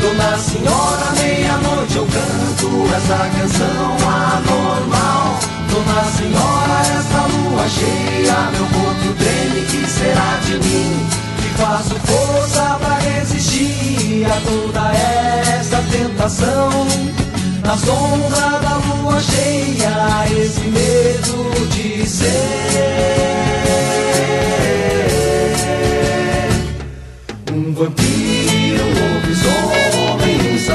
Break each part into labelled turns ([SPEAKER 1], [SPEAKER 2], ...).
[SPEAKER 1] Dona Senhora, meia-noite eu canto essa canção anormal. Dona Senhora, essa lua cheia, meu corpo treme, que será de mim? Que faço força pra resistir a toda essa tentação. Na sombra da lua cheia, esse medo de ser um vampiro,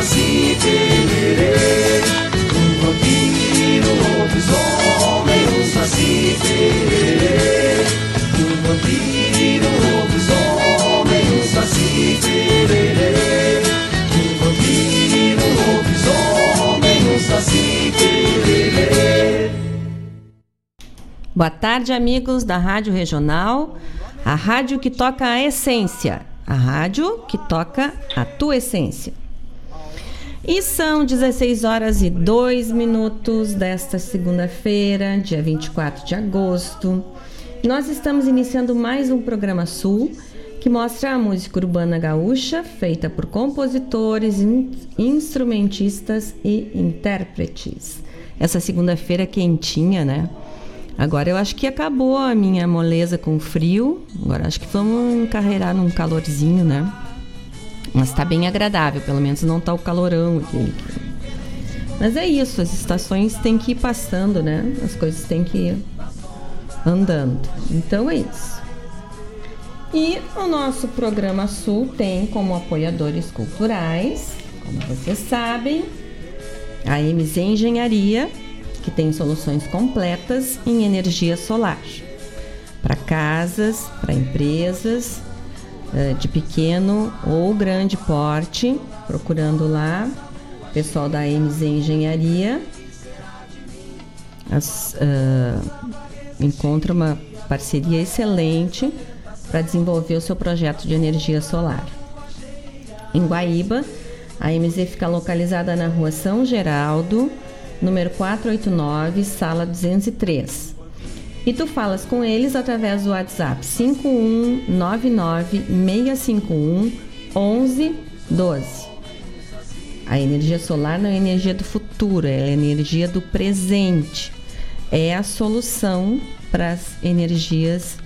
[SPEAKER 1] saci tererê. Um vampiro, um lobisomem, um saci tererê. Um vampiro, um lobisomem, um saci tererê. Um vampiro, um lobisomem, um saci.
[SPEAKER 2] Boa tarde, amigos da Rádio Regional, a rádio que toca a essência, a rádio que toca a tua essência. E são 16 horas e 2 minutos desta segunda-feira, dia 24 de agosto. Nós estamos iniciando mais um programa Sul que mostra a música urbana gaúcha feita por compositores, in- instrumentistas e intérpretes. Essa segunda-feira quentinha, né? Agora eu acho que acabou a minha moleza com frio. Agora acho que vamos encarreirar num calorzinho, né? Mas tá bem agradável, pelo menos não tá o calorão que- Mas é isso, as estações têm que ir passando, né? As coisas têm que ir andando. Então é isso. E o nosso programa Sul tem como apoiadores culturais, como vocês sabem, a MZ Engenharia, que tem soluções completas em energia solar. Para casas, para empresas de pequeno ou grande porte, procurando lá, pessoal da MZ Engenharia. As, ah, encontra uma parceria excelente para desenvolver o seu projeto de energia solar. Em Guaíba, a MZ fica localizada na rua São Geraldo, número 489, sala 203. E tu falas com eles através do WhatsApp 5199-651-1112. A energia solar não é energia do futuro, é a energia do presente. É a solução para as energias,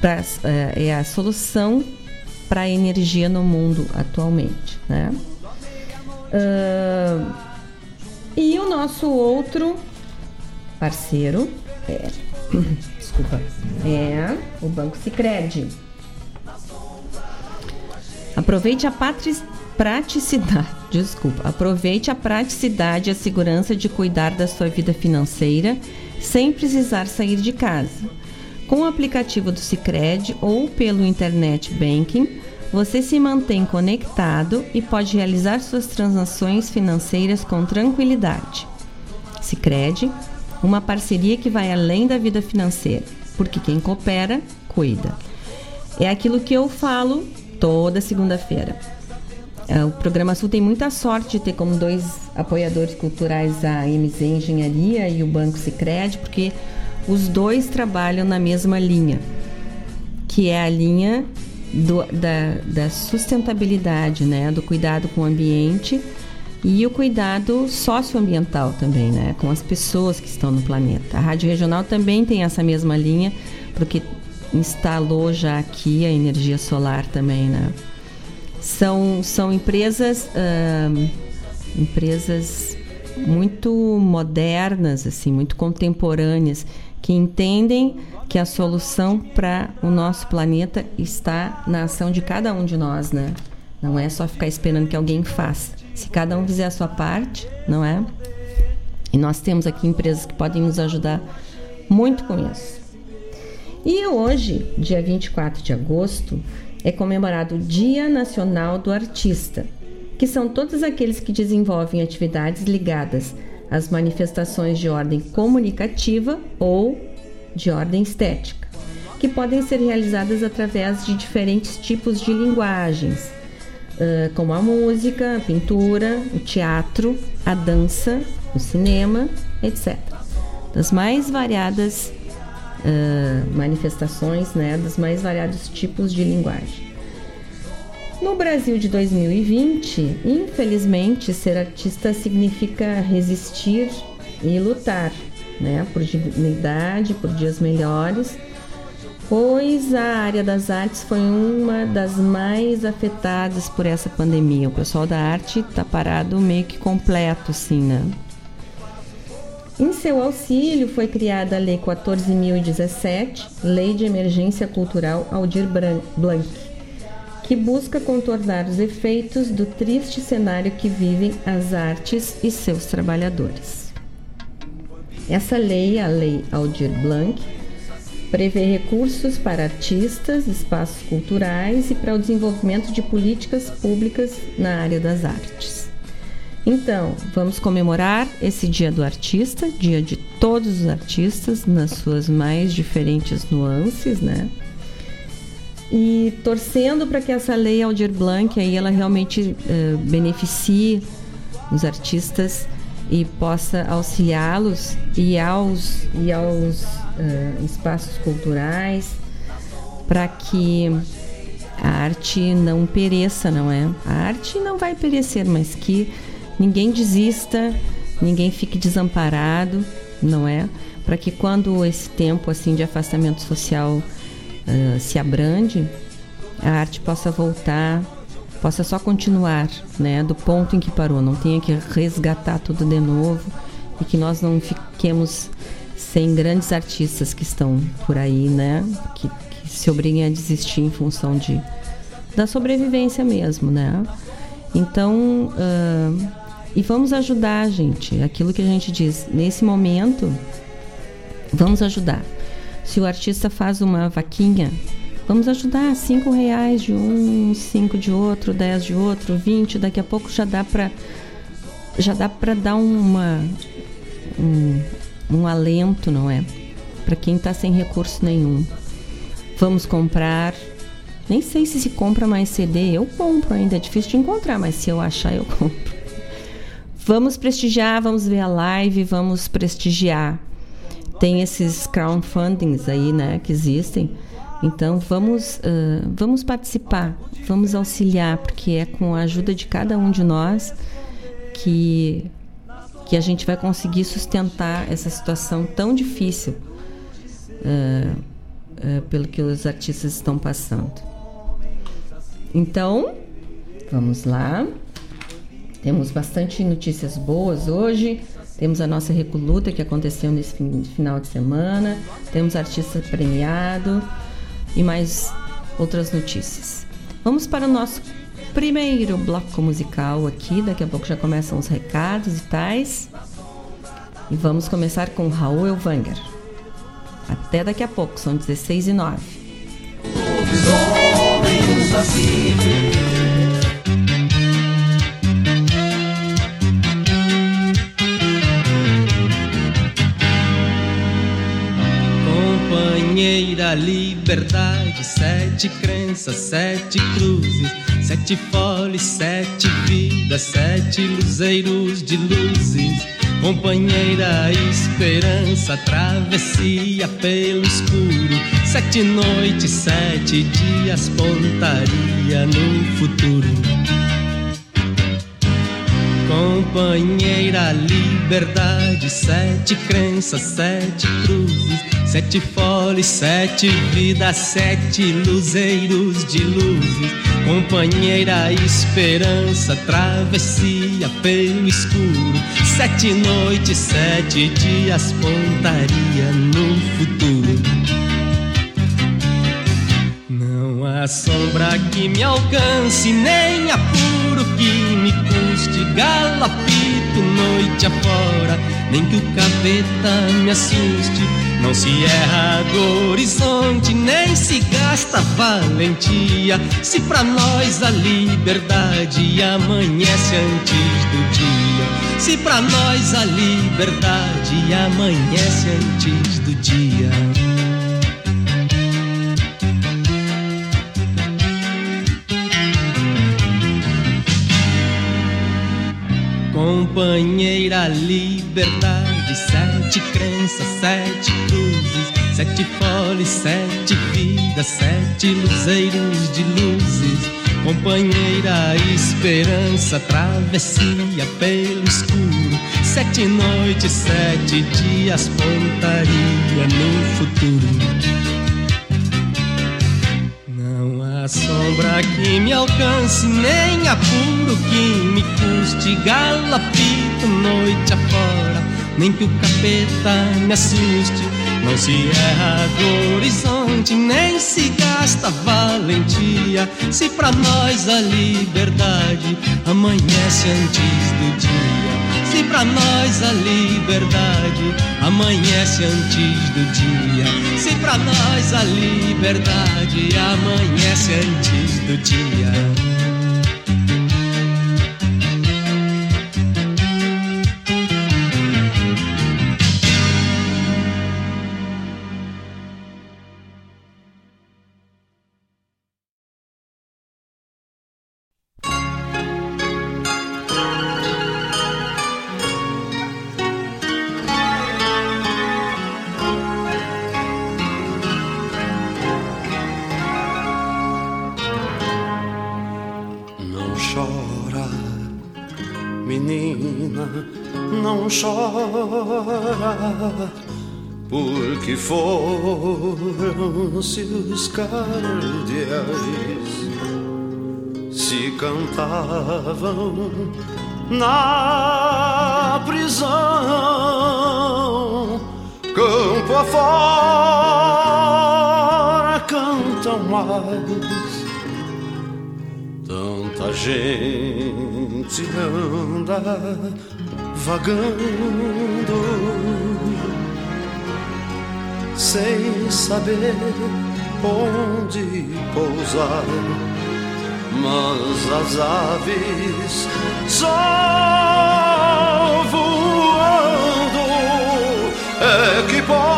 [SPEAKER 2] pras, é é a solução para a energia no mundo atualmente, né? Ah, e o nosso outro parceiro é, desculpa, é o Banco Sicredi. Aproveite a praticidade, desculpa, aproveite a praticidade e a segurança de cuidar da sua vida financeira sem precisar sair de casa. Com o aplicativo do Sicredi ou pelo internet banking, você se mantém conectado e pode realizar suas transações financeiras com tranquilidade. Sicredi, uma parceria que vai além da vida financeira, porque quem coopera, cuida. É aquilo que eu falo toda segunda-feira. É, O Programa Sul tem muita sorte de ter como dois apoiadores culturais a MZ Engenharia e o Banco Sicredi, porque os dois trabalham na mesma linha, que é a linha do- da, da sustentabilidade, né? do cuidado com o ambiente e o cuidado socioambiental também, né? com as pessoas que estão no planeta. A Rádio Regional também tem essa mesma linha, porque instalou já aqui a energia solar também, né? São, são empresas, empresas muito modernas, assim, muito contemporâneas, que entendem que a solução para o nosso planeta está na ação de cada um de nós, né? Não é só ficar esperando que alguém faça. Se cada um fizer a sua parte, não é? E nós temos aqui empresas que podem nos ajudar muito com isso. E hoje, dia 24 de agosto, é comemorado o Dia Nacional do Artista, que são todos aqueles que desenvolvem atividades ligadas às manifestações de ordem comunicativa ou de ordem estética, que podem ser realizadas através de diferentes tipos de linguagens, como a música, a pintura, o teatro, a dança, o cinema, etc. Das mais variadas manifestações, né, dos mais variados tipos de linguagem. No Brasil de 2020, infelizmente, ser artista significa resistir e lutar, né, por dignidade, por dias melhores, pois a área das artes foi uma das mais afetadas por essa pandemia. O pessoal da arte está parado meio que completo, assim, né? Em seu auxílio foi criada a Lei 14.017, Lei de Emergência Cultural Aldir Blanc, que busca contornar os efeitos do triste cenário que vivem as artes e seus trabalhadores. Essa lei, a Lei Aldir Blanc, prevê recursos para artistas, espaços culturais e para o desenvolvimento de políticas públicas na área das artes. Então, vamos comemorar esse Dia do Artista, dia de todos os artistas, nas suas mais diferentes nuances, né? E torcendo para que essa lei Aldir Blanc aí ela realmente uh, beneficie os artistas e possa auxiliá-los e aos e aos uh, espaços culturais para que a arte não pereça, não é? A arte não vai perecer, mas que ninguém desista, ninguém fique desamparado, não é? Para que quando esse tempo assim de afastamento social uh, se abrande, a arte possa voltar, possa só continuar, né, do ponto em que parou, não tenha que resgatar tudo de novo e que nós não fiquemos sem grandes artistas que estão por aí, né, que, que se obriguem a desistir em função de da sobrevivência mesmo, né? Então, uh, e vamos ajudar, gente. Aquilo que a gente diz, nesse momento, vamos ajudar. Se o artista faz uma vaquinha, vamos ajudar. Cinco reais de um, cinco de outro, dez de outro, vinte. Daqui a pouco já dá para já dá para dar uma um, um alento, não é? Para quem está sem recurso nenhum. Vamos comprar nem sei se se compra mais CD. Eu compro ainda, é difícil de encontrar, mas se eu achar, eu compro. Vamos prestigiar, vamos ver a live, vamos prestigiar. Tem esses crowdfundings aí, né, que existem. Então vamos, uh, vamos participar, vamos auxiliar, porque é com a ajuda de cada um de nós que, que a gente vai conseguir sustentar essa situação tão difícil uh, uh, pelo que os artistas estão passando. Então, vamos lá. Temos bastante notícias boas hoje. Temos a nossa Recoluta que aconteceu nesse final de semana. Temos artista premiado e mais outras notícias. Vamos para o nosso primeiro bloco musical aqui. Daqui a pouco já começam os recados e tais. E vamos começar com Raul Elvanger. Até daqui a pouco, são 16 e 9.
[SPEAKER 3] Companheira, liberdade, sete crenças, sete cruzes, sete folhas, sete vidas, sete luzeiros de luzes. Companheira, esperança, travessia pelo escuro, sete noites, sete dias, pontaria no futuro. Companheira, liberdade, sete crenças, sete cruzes Sete folhas, sete vidas, sete luzeiros de luzes, companheira, esperança, travessia pelo escuro. Sete noites, sete dias, pontaria no futuro. Não há sombra que me alcance, nem apuro que me custe, galopito noite afora, nem que o capeta me assuste Não se erra do horizonte, nem se gasta valentia. Se pra nós a liberdade amanhece antes do dia. Se pra nós a liberdade amanhece antes do dia. Companheira liberdade, sete crenças, sete cruzes, sete folhas, sete vidas, sete luzeiros de luzes. Companheira esperança, travessia pelo escuro, sete noites, sete dias, pontaria no futuro a sombra que me alcance, nem apuro que me custe, galopito noite afora, nem que o capeta me assuste. Não se erra do horizonte, nem se gasta valentia. Se pra nós a liberdade amanhece antes do dia. Se pra nós a liberdade amanhece antes do dia. Se pra nós a liberdade amanhece antes do dia.
[SPEAKER 4] Cardeais se cantavam na prisão, campo afora cantam mais. Tanta gente anda vagando sem saber onde pousar. Mas as aves só voando é que podem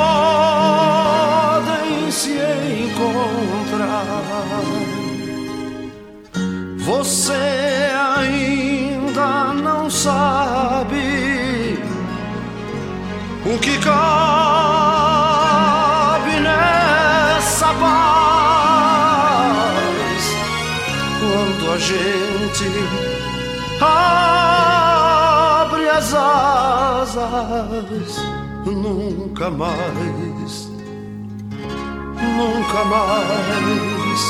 [SPEAKER 4] se encontrar. Você ainda não sabe o que cabe a gente abre as asas nunca mais nunca mais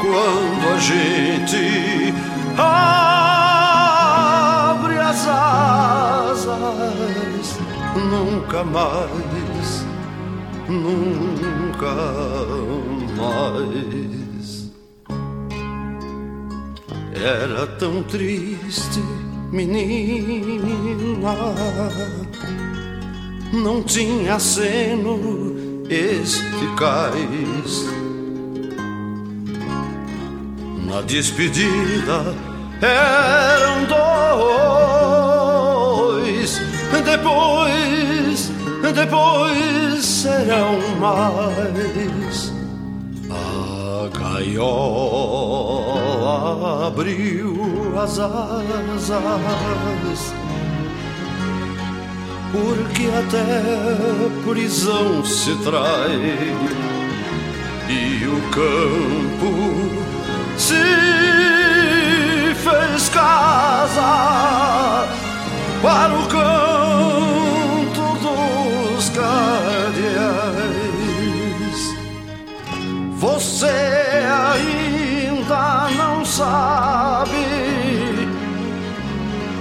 [SPEAKER 4] quando a gente abre as asas nunca mais, nunca mais. Era tão triste, menina, não tinha seno este cais. Na despedida eram dois, depois, depois serão mais. A gaiola abriu as asas, porque até prisão se trai e o campo se fez casa para o canto Você ainda não sabe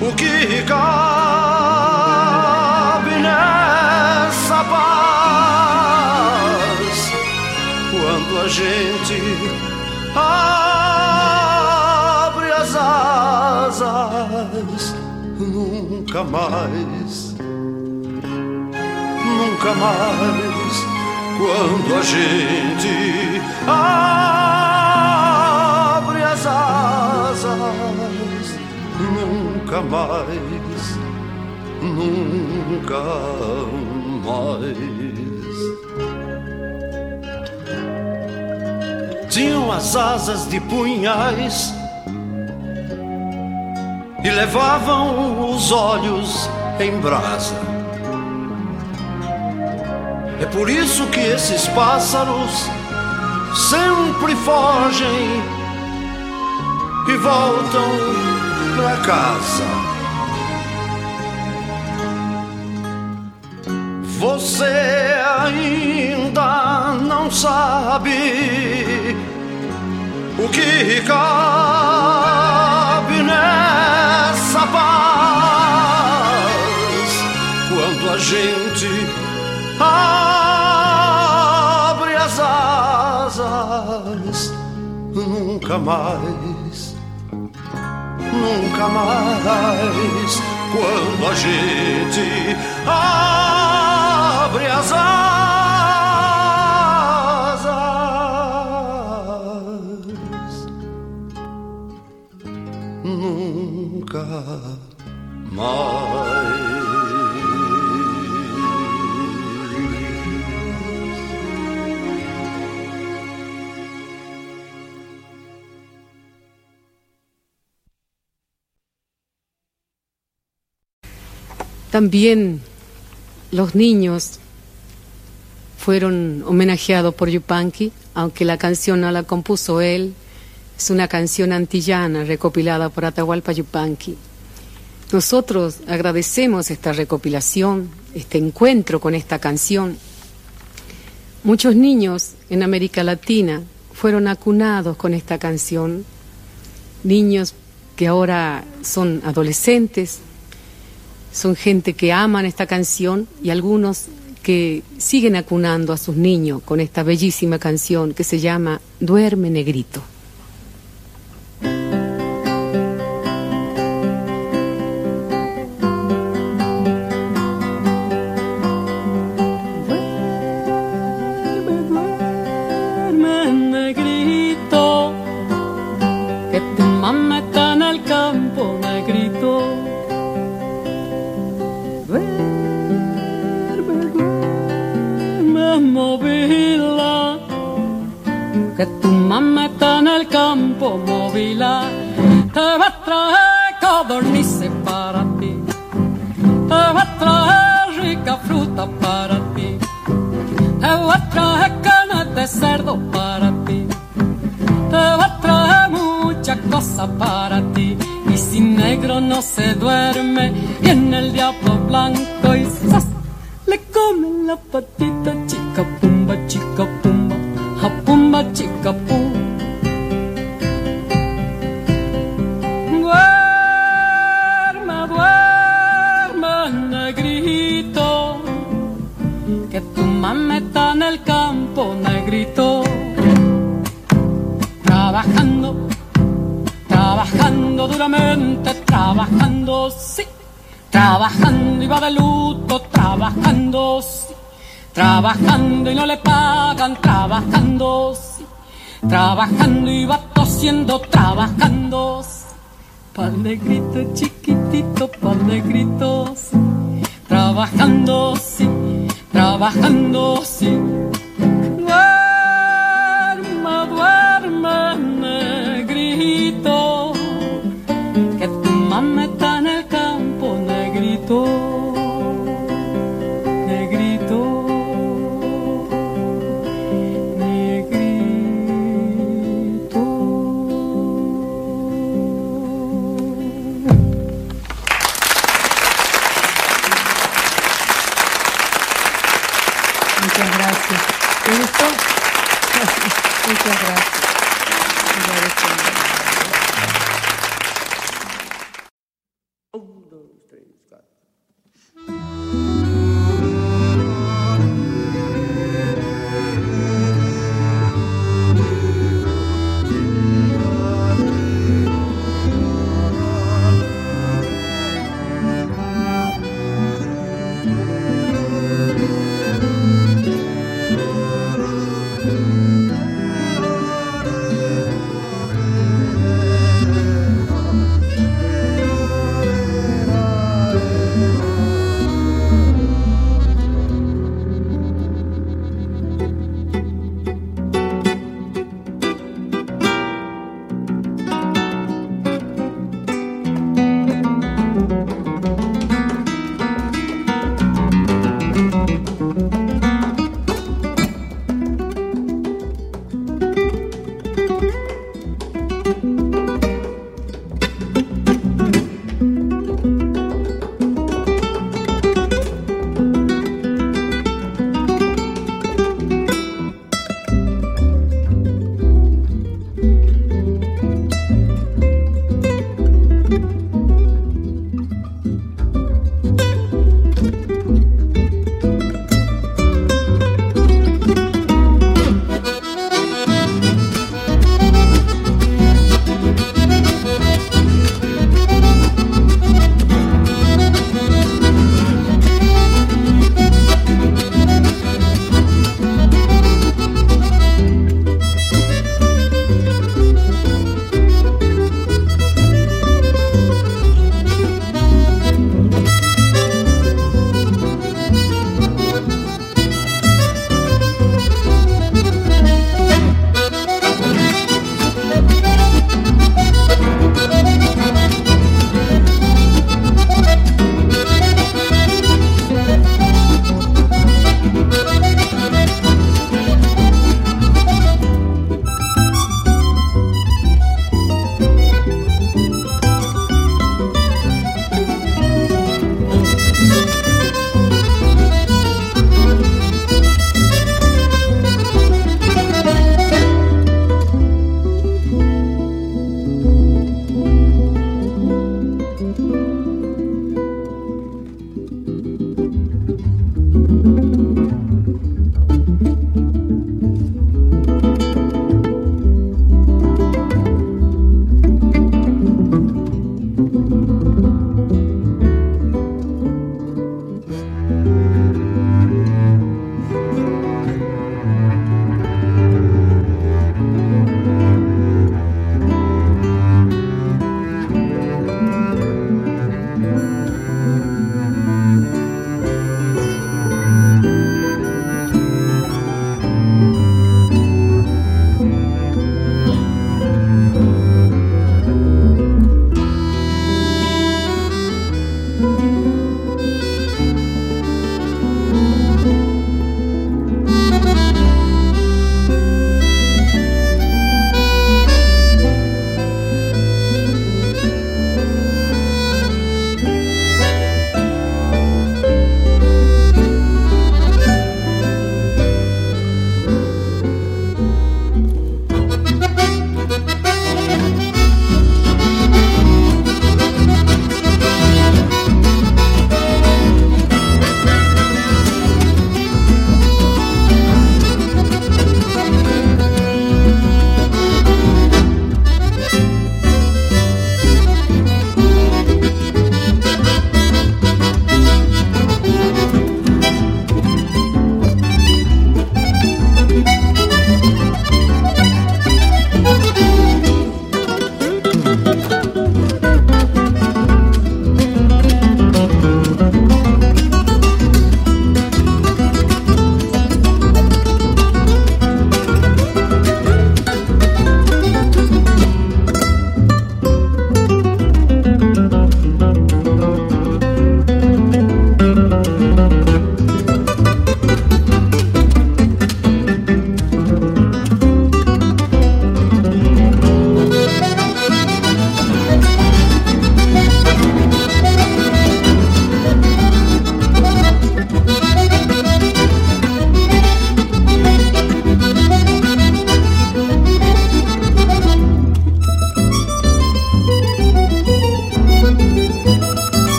[SPEAKER 4] o que cabe nessa paz. Quando a gente abre as asas nunca mais, nunca mais quando a gente abre as asas, nunca mais, nunca mais. Tinham as asas de punhais e levavam os olhos em brasa. É por isso que esses pássaros sempre fogem e voltam para casa. Você ainda não sabe o que cabe nessa paz quando a gente abre as asas nunca mais nunca mais quando a gente abre as asas nunca mais.
[SPEAKER 5] También los niños fueron homenajeados por Yupanqui, aunque la canción no la compuso él, es una canción antillana recopilada por Atahualpa Yupanqui. Nosotros agradecemos esta recopilación, este encuentro con esta canción. Muchos niños en América Latina fueron acunados con esta canción, niños que ahora son adolescentes, son gente que aman esta canción y algunos que siguen acunando a sus niños con esta bellísima canción que se llama Duerme Negrito.
[SPEAKER 6] Que tu mamá está en el campo, movila. Te va a traer codornices para ti, te va a traer rica fruta para ti. Te voy a traer carne de cerdo para ti. Te voy a traer muchas cosas para ti. Y si negro no se duerme, viene el diablo blanco y ¡zas! le come la patita chica pumba, chica pumba, ja pumba, chica pumba. Duerme, duerme, negrito que tu mamá está en el campo negrito, trabajando, trabajando duramente, trabajando, sí, trabajando y va de luto, trabajando, sí, trabajando y no le pagan, trabajando, sí, trabajando y va tosiendo, trabajando, sí, pa'l negrito chiquitito, pa'l negrito, sí, trabajando, sí. Trabajando, sí.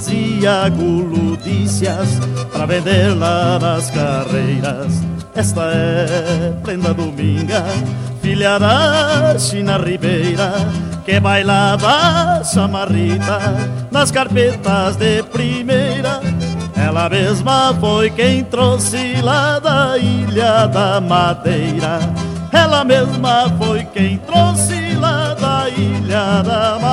[SPEAKER 7] Fazia guludícias para vender lá nas carreiras. Esta é prenda dominga, filha da China Ribeira, que bailava chamarrita nas carpetas de primeira. Ela mesma foi quem trouxe lá da Ilha da Madeira. Ela mesma foi quem trouxe lá da Ilha da Madeira.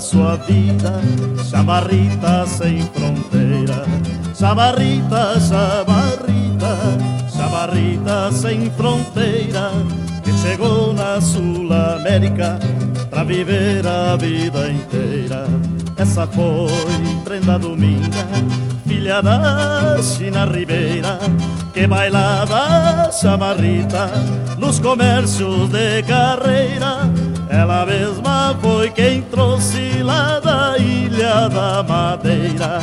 [SPEAKER 7] Sua vida Chamarrita sem fronteira Chamarrita, chamarrita Chamarrita sem fronteira Que chegou na Sul-América Pra viver a vida inteira Essa foi prenda dominga Filha da China Ribeira que bailava chamarrita nos comércios de carreira. Ela mesma foi quem trouxe lá da Ilha da Madeira.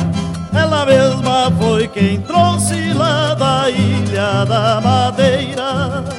[SPEAKER 7] Ela mesma foi quem trouxe lá da Ilha da Madeira.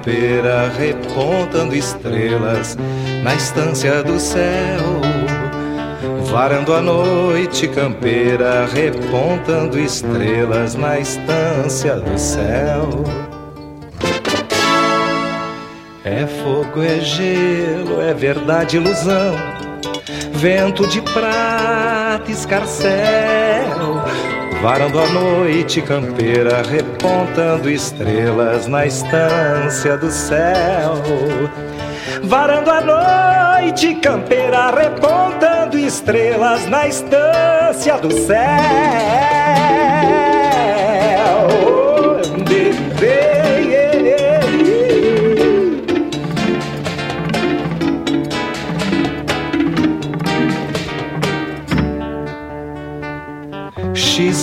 [SPEAKER 8] Campeira repontando estrelas na estância do céu. Varando a noite campeira repontando estrelas na estância do céu. É fogo, é gelo, é verdade, ilusão. Vento de prata, escarcel varando a noite campeira, repontando estrelas na estância do céu. Varando a noite campeira, repontando estrelas na estância do céu.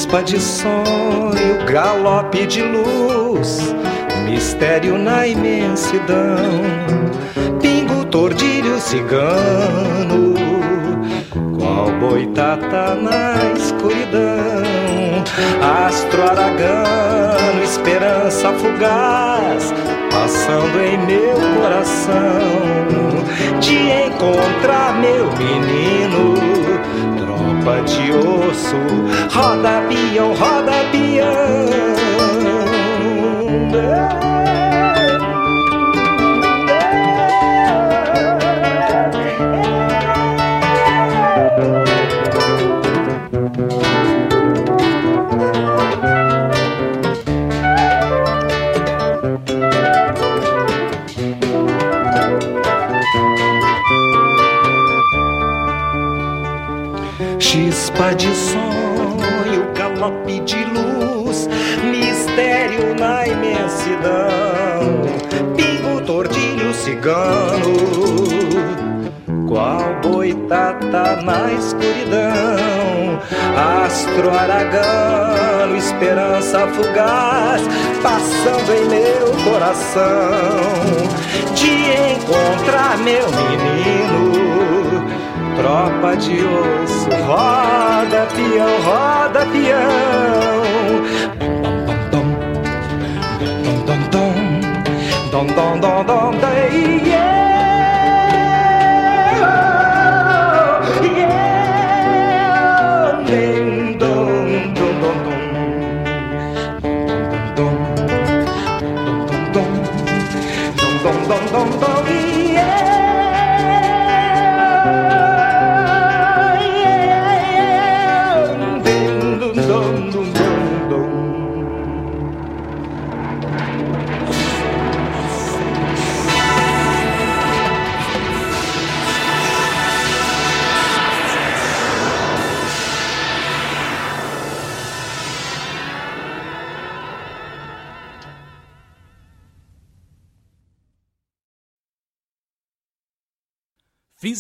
[SPEAKER 8] Chispa de sonho, galope de luz, mistério na imensidão, pingo, tordilho, cigano, qual boitata na escuridão, astro aragano, esperança fugaz, passando em meu coração, de encontrar meu menino, de osso, roda peão, roda peão. De luz, mistério na imensidão, pingo, tordilho, cigano, qual boitata na escuridão, astro aragano, esperança fugaz, passando em meu coração, de encontrar meu menino tropa de osso, roda peão, roda peão.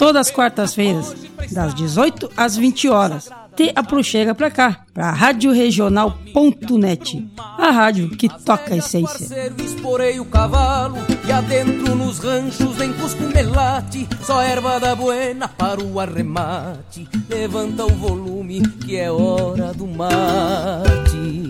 [SPEAKER 9] Todas as quartas-feiras, das 18 às 20 horas. Te aproxega pra cá, pra radioregional.net, a rádio que toca a essência.
[SPEAKER 1] Esporei o cavalo e adentro nos ranchos cusco melate, só erva da buena para o arremate. Levanta o volume que é hora do mate.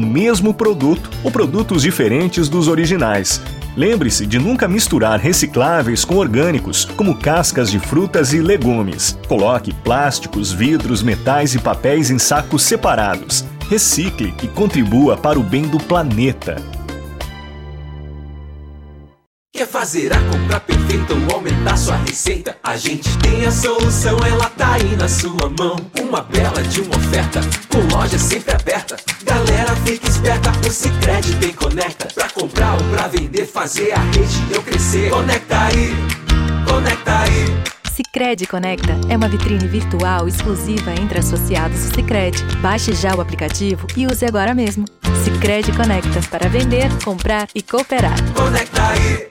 [SPEAKER 10] mesmo produto ou produtos diferentes dos originais. Lembre-se de nunca misturar recicláveis com orgânicos, como cascas de frutas e legumes. Coloque plásticos, vidros, metais e papéis em sacos separados. Recicle e contribua para o bem do planeta.
[SPEAKER 11] Quer fazer a compra perfeita ou aumentar sua receita? A gente tem a solução, ela tá aí na sua mão. Uma bela de uma oferta, com loja sempre aberta. Galera, fica esperta, o Cicred tem conecta. Pra comprar ou pra vender, fazer a rede eu crescer. Conecta aí, conecta aí.
[SPEAKER 12] Cicred Conecta é uma vitrine virtual exclusiva entre associados do Cicred. Baixe já o aplicativo e use agora mesmo. Cicred Conecta para vender, comprar e cooperar.
[SPEAKER 11] Conecta aí.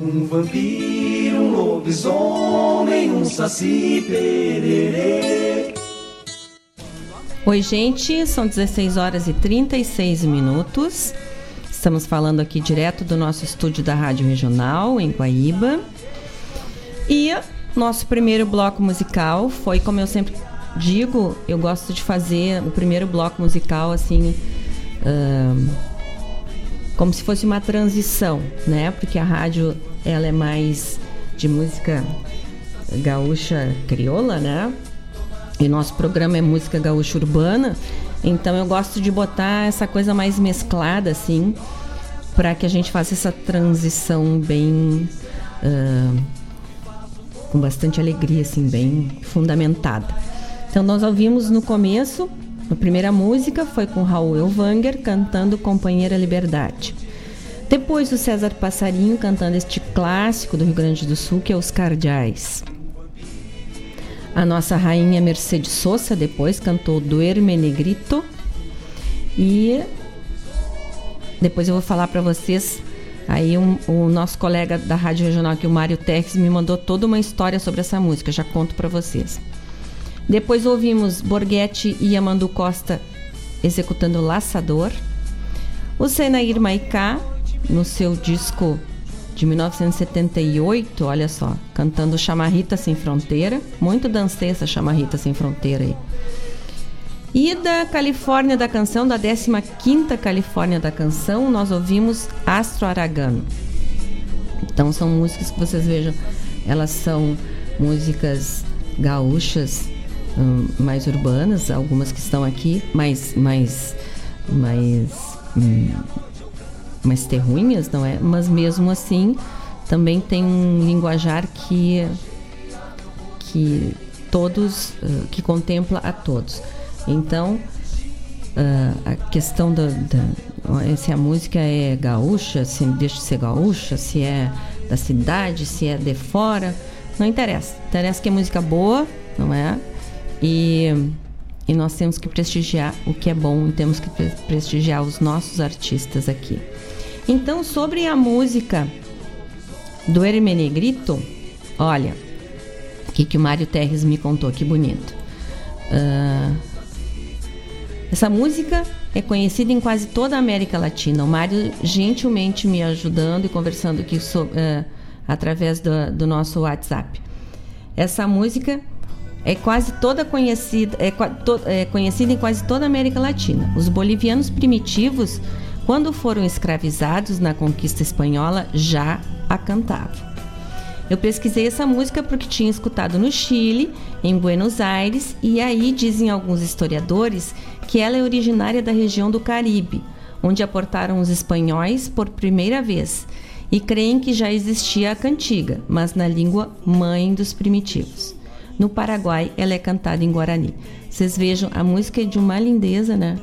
[SPEAKER 1] Um vampiro, um lobisomem, um saci pererê.
[SPEAKER 2] Oi, gente, são 16 horas e 36 minutos. Estamos falando aqui direto do nosso estúdio da Rádio Regional, em Guaíba. E nosso primeiro bloco musical foi, como eu sempre digo, eu gosto de fazer o primeiro bloco musical assim. Uh, como se fosse uma transição, né? Porque a rádio ela é mais de música gaúcha crioula, né? E nosso programa é música gaúcha urbana. Então eu gosto de botar essa coisa mais mesclada, assim, para que a gente faça essa transição bem. Uh, com bastante alegria, assim, bem fundamentada. Então nós ouvimos no começo a primeira música foi com Raul Elvanger cantando Companheira Liberdade. Depois o César Passarinho cantando este clássico do Rio Grande do Sul, que é Os Cardeais. A nossa rainha Mercedes Sosa depois cantou Duerme Negrito. E depois eu vou falar para vocês. Aí um, o nosso colega da Rádio Regional aqui, o Mário Tex, me mandou toda uma história sobre essa música. Já conto para vocês. Depois ouvimos Borghetti e Amandu Costa executando Laçador. O Senair Maicá, no seu disco de 1978, olha só, cantando Chamarrita Sem Fronteira. Muito dancei essa Chamarrita Sem Fronteira aí. E da Califórnia da Canção, da 15ª Califórnia da Canção, nós ouvimos Astro Aragano. Então são músicas que vocês vejam, elas são músicas gaúchas Hum, mais urbanas, algumas que estão aqui, mais, mais, mais, hum, mais terruinhas, não é? Mas mesmo assim, também tem um linguajar que, que todos, uh, que contempla a todos. Então, uh, a questão da, da, se a música é gaúcha, se deixa de ser gaúcha, se é da cidade, se é de fora, não interessa. Interessa que é música boa, não é? E, e nós temos que prestigiar o que é bom e temos que prestigiar os nossos artistas aqui. Então, sobre a música do Hermenegrito, olha, o que, que o Mário Terres me contou, que bonito. Uh, essa música é conhecida em quase toda a América Latina. O Mário gentilmente me ajudando e conversando aqui uh, através do, do nosso WhatsApp. Essa música é quase toda conhecida, é, to, é conhecida em quase toda a América Latina. Os bolivianos primitivos, quando foram escravizados na conquista espanhola, já a cantavam. Eu pesquisei essa música porque tinha escutado no Chile, em Buenos Aires, e aí dizem alguns historiadores que ela é originária da região do Caribe, onde aportaram os espanhóis por primeira vez, e creem que já existia a cantiga, mas na língua mãe dos primitivos. No Paraguai, ela é cantada em Guarani. Vocês vejam, a música é de uma lindeza, né?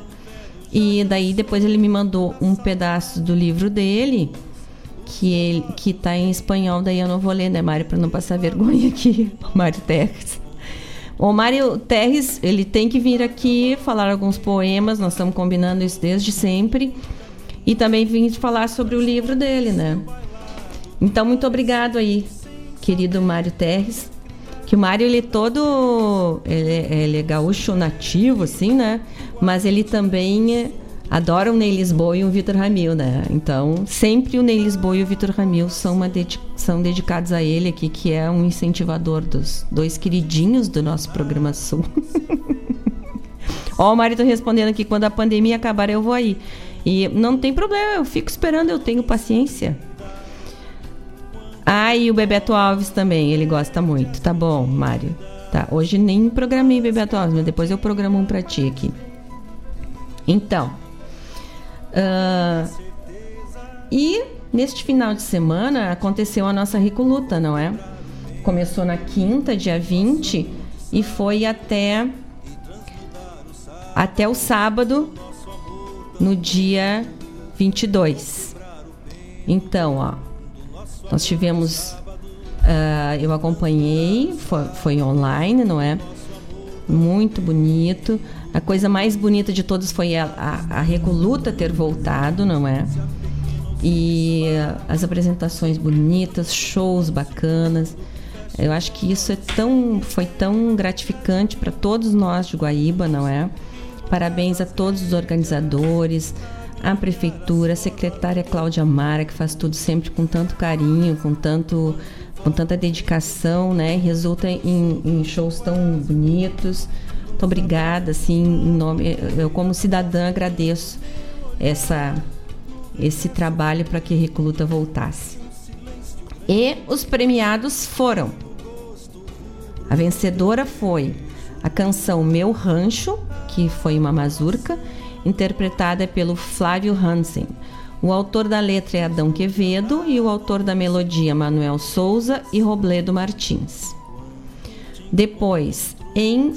[SPEAKER 2] E daí depois ele me mandou um pedaço do livro dele, que ele que tá em espanhol, daí eu não vou ler, né, Mário, para não passar vergonha aqui, Mário Terres. O Mário Terres, ele tem que vir aqui falar alguns poemas, nós estamos combinando isso desde sempre. E também vim falar sobre o livro dele, né? Então, muito obrigado aí, querido Mário Terres. Que o Mário, ele é todo. Ele, ele é gaúcho nativo, assim, né? Mas ele também adora o Ney Lisboa e o Vitor Ramil, né? Então, sempre o Ney Lisboa e o Vitor Ramil são, uma são dedicados a ele aqui, que é um incentivador dos dois queridinhos do nosso programa Sul. Ó, o Mário tá respondendo aqui: quando a pandemia acabar, eu vou aí. E não tem problema, eu fico esperando, eu tenho paciência. Ah, e o Bebeto Alves também, ele gosta muito. Tá bom, Mário. Tá, hoje nem programei Bebeto Alves, mas depois eu programo um pra ti aqui. Então. Uh, e neste final de semana aconteceu a nossa Ricoluta, não é? Começou na quinta, dia 20, e foi até até o sábado, no dia 22. Então, ó, nós tivemos, uh, eu acompanhei, foi, foi online, não é? Muito bonito. A coisa mais bonita de todos foi a, a, a Recoluta ter voltado, não é? e as apresentações bonitas, shows bacanas. Eu acho que isso é tão, foi tão gratificante para todos nós de Guaíba, não é? Parabéns a todos os organizadores, a prefeitura, a secretária Cláudia Mara, que faz tudo sempre com tanto carinho, com tanto com tanta dedicação, né? Resulta em, em shows tão bonitos. Muito obrigada, assim, em nome, eu como cidadã agradeço essa esse trabalho para que Recoluta voltasse. E os premiados foram. A vencedora foi a canção Meu Rancho, que foi uma mazurca, interpretada pelo Flávio Hansen. O autor da letra é Adão Quevedo e o autor da melodia Manuel Souza e Robledo Martins. Depois, em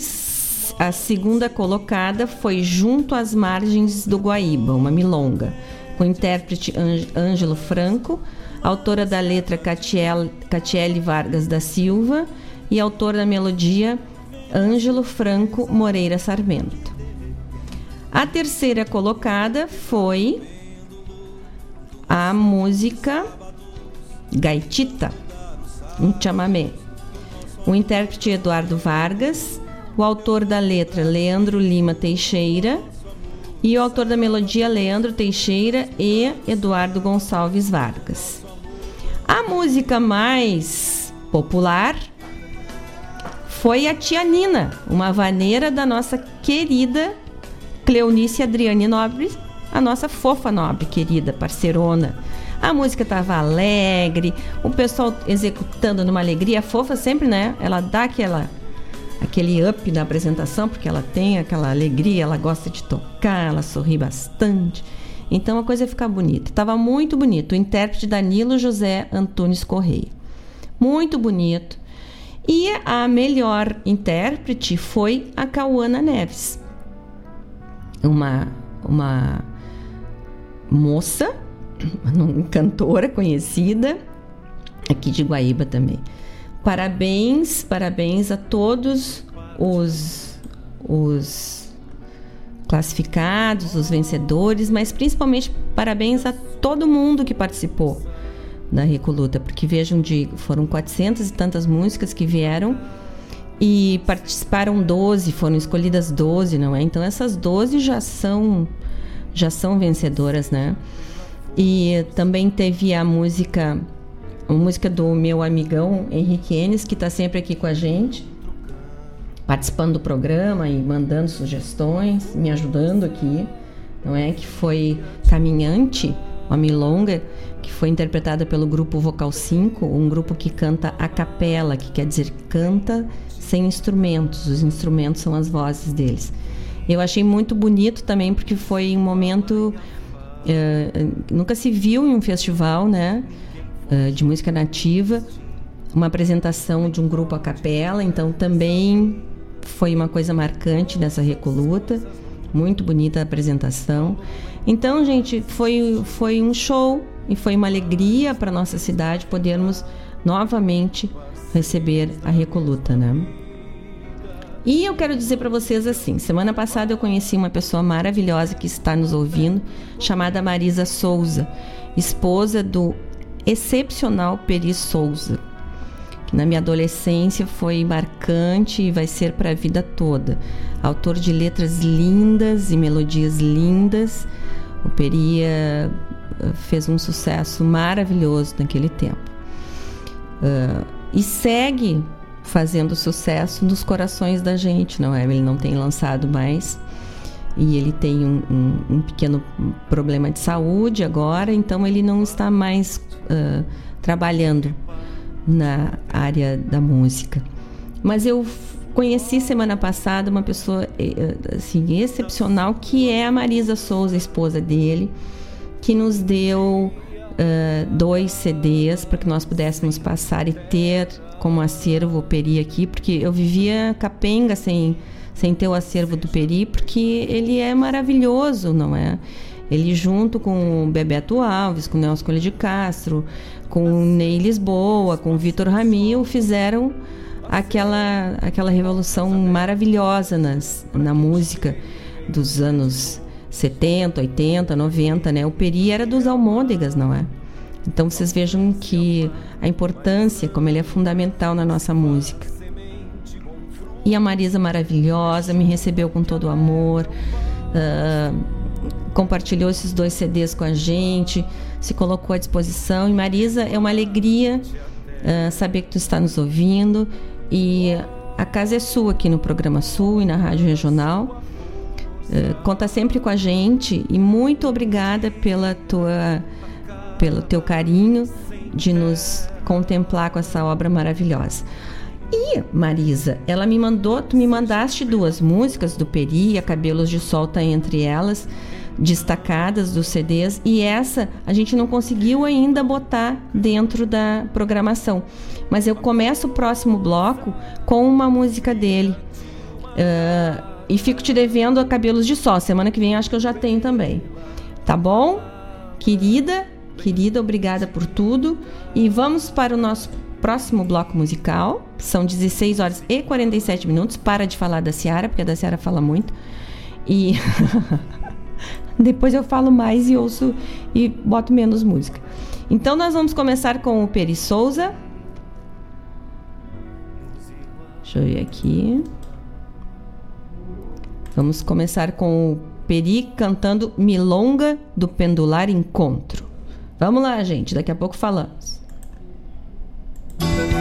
[SPEAKER 2] a segunda colocada foi Junto às Margens do Guaíba, uma milonga, com o intérprete Ângelo Franco, autora da letra Catiele Vargas da Silva e autor da melodia Ângelo Franco Moreira Sarmento. A terceira colocada foi a música Gaitita, um chamamé. O intérprete Eduardo Vargas, o autor da letra Leandro Lima Teixeira e o autor da melodia Leandro Teixeira e Eduardo Gonçalves Vargas. A música mais popular foi a Tia Nina, uma vaneira da nossa querida Cleonice Adriane Nobre, a nossa fofa nobre, querida, parceirona. A música estava alegre, o pessoal executando numa alegria. Fofa sempre, né? Ela dá aquela aquele up na apresentação, porque ela tem aquela alegria, ela gosta de tocar, ela sorri bastante. Então a coisa fica bonita. Estava muito bonito. O intérprete Danilo José Antunes Correia. Muito bonito. E a melhor intérprete foi a Cauana Neves uma, uma moça, uma cantora conhecida, aqui de Guaíba também. Parabéns, parabéns a todos os, os classificados, os vencedores, mas principalmente parabéns a todo mundo que participou da Recoluta, porque vejam, de, foram 400 e tantas músicas que vieram e participaram 12, foram escolhidas 12, não é? Então essas 12 já são já são vencedoras, né? E também teve a música a música do meu amigão Henrique Enes, que está sempre aqui com a gente, participando do programa e mandando sugestões, me ajudando aqui, não é? Que foi Caminhante, uma milonga, que foi interpretada pelo grupo Vocal 5, um grupo que canta a capela, que quer dizer canta sem instrumentos. Os instrumentos são as vozes deles. Eu achei muito bonito também porque foi um momento uh, nunca se viu em um festival, né, uh, de música nativa, uma apresentação de um grupo a capela. Então também foi uma coisa marcante nessa recoluta. Muito bonita a apresentação. Então, gente, foi, foi um show e foi uma alegria para nossa cidade podermos novamente receber a Recoluta, né? E eu quero dizer para vocês assim: semana passada eu conheci uma pessoa maravilhosa que está nos ouvindo, chamada Marisa Souza, esposa do excepcional Peri Souza, que na minha adolescência foi marcante e vai ser para a vida toda. Autor de letras lindas e melodias lindas, o Peri eh, fez um sucesso maravilhoso naquele tempo. Uh, e segue fazendo sucesso nos corações da gente, não é? Ele não tem lançado mais e ele tem um, um, um pequeno problema de saúde agora, então ele não está mais uh, trabalhando na área da música. Mas eu conheci semana passada uma pessoa assim excepcional que é a Marisa Souza, esposa dele, que nos deu uh, dois CDs para que nós pudéssemos passar e ter como acervo o Peri aqui, porque eu vivia capenga sem, sem ter o acervo do Peri, porque ele é maravilhoso, não é? Ele junto com o Bebeto Alves, com o Nelson Coelho de Castro, com o Ney Lisboa, com o Vitor Ramil, fizeram aquela, aquela revolução maravilhosa nas, na música dos anos 70, 80, 90, né? O peri era dos almôndegas, não é? Então vocês vejam que a importância, como ele é fundamental na nossa música. E a Marisa maravilhosa, me recebeu com todo o amor, uh, compartilhou esses dois CDs com a gente, se colocou à disposição. E Marisa, é uma alegria uh, saber que tu está nos ouvindo. E a casa é sua aqui no programa Sul e na Rádio Regional. Uh, conta sempre com a gente e muito obrigada pela tua pelo teu carinho de nos contemplar com essa obra maravilhosa. E Marisa, ela me mandou, tu me mandaste duas músicas do Peri, a Cabelos de Sol tá entre elas, destacadas dos CDs, e essa a gente não conseguiu ainda botar dentro da programação. Mas eu começo o próximo bloco com uma música dele. Uh, e fico te devendo a Cabelos de Sol. Semana que vem acho que eu já tenho também. Tá bom? Querida, Querida, obrigada por tudo. E vamos para o nosso próximo bloco musical. São 16 horas e 47 minutos. Para de falar da Ciara, porque a da Ciara fala muito. E depois eu falo mais e ouço e boto menos música. Então nós vamos começar com o Peri Souza. Deixa eu ver aqui. Vamos começar com o Peri cantando Milonga do Pendular Encontro. Vamos lá, gente, daqui a pouco falamos.
[SPEAKER 13] Quem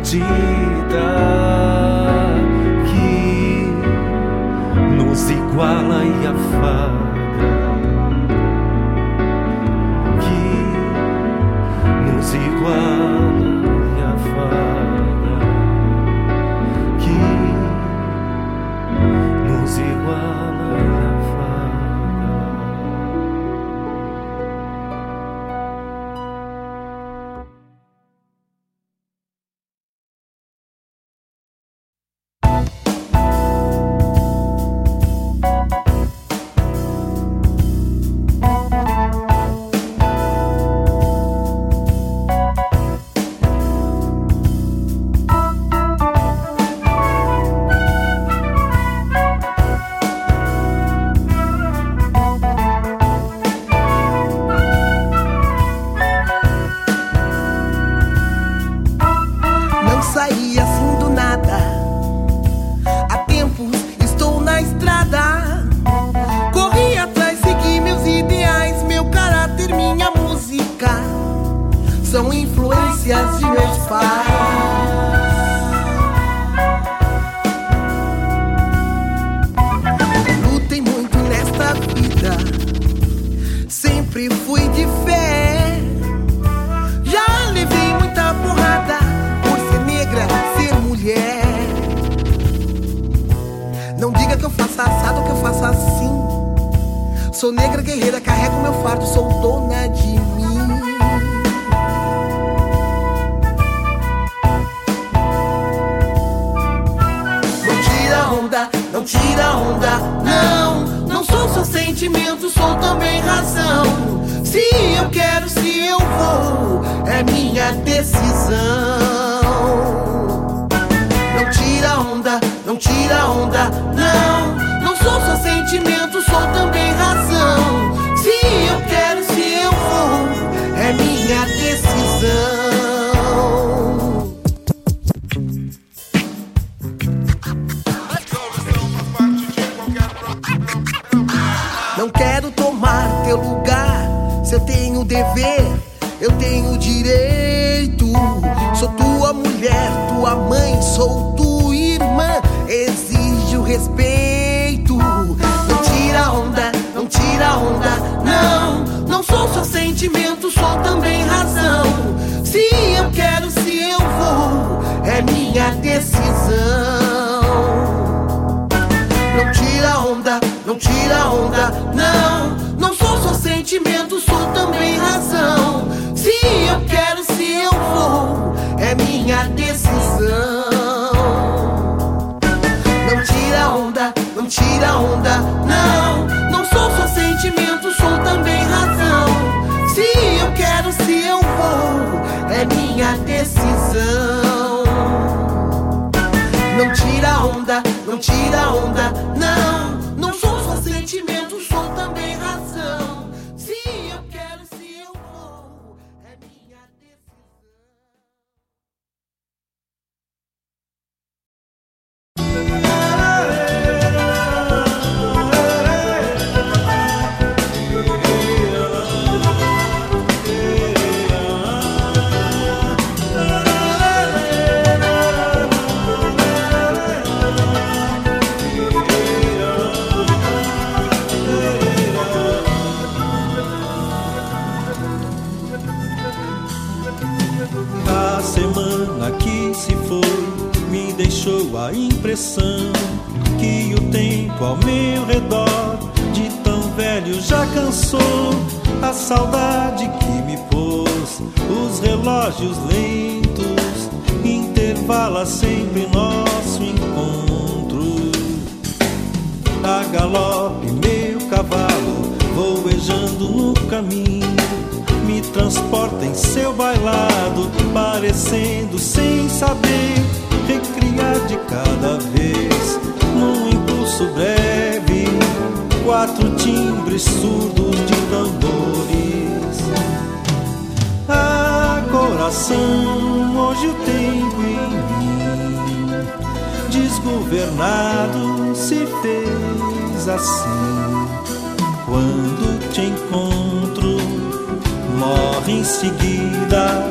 [SPEAKER 13] bendita que nos iguala e afaga, que nos iguala. a impressão que o tempo ao meu redor de tão velho já cansou a saudade que me pôs. Os relógios lentos intervala sempre nosso encontro. A galope meu cavalo voejando
[SPEAKER 14] no caminho me transporta em seu bailado, parecendo sem saber de cada vez, num impulso breve, quatro timbres surdos de tambores. Ah, coração, hoje o tempo em mim, desgovernado se fez assim. Quando te encontro, morre em seguida,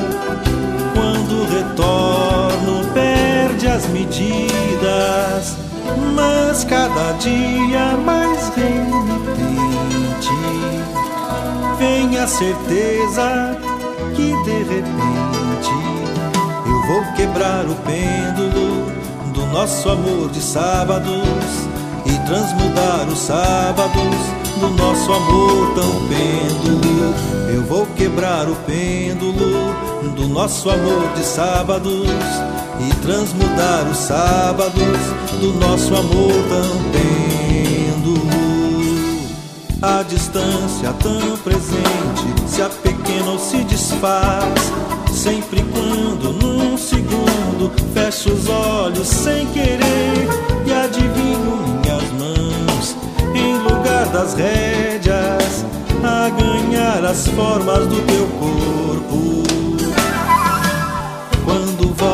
[SPEAKER 14] quando retorno, as medidas mas cada dia mais renitente vem a certeza que de repente eu vou quebrar o pêndulo do nosso amor de sábados e transmudar os sábados do nosso amor tão pêndulo. Eu vou quebrar o pêndulo do nosso amor de sábados e transmudar os sábados do nosso amor tão pêndulo. A distância tão presente se apequena ou se desfaz. Sempre quando num segundo fecho os olhos sem querer e adivinho minhas mãos em lugar das rédeas a ganhar as formas do teu corpo.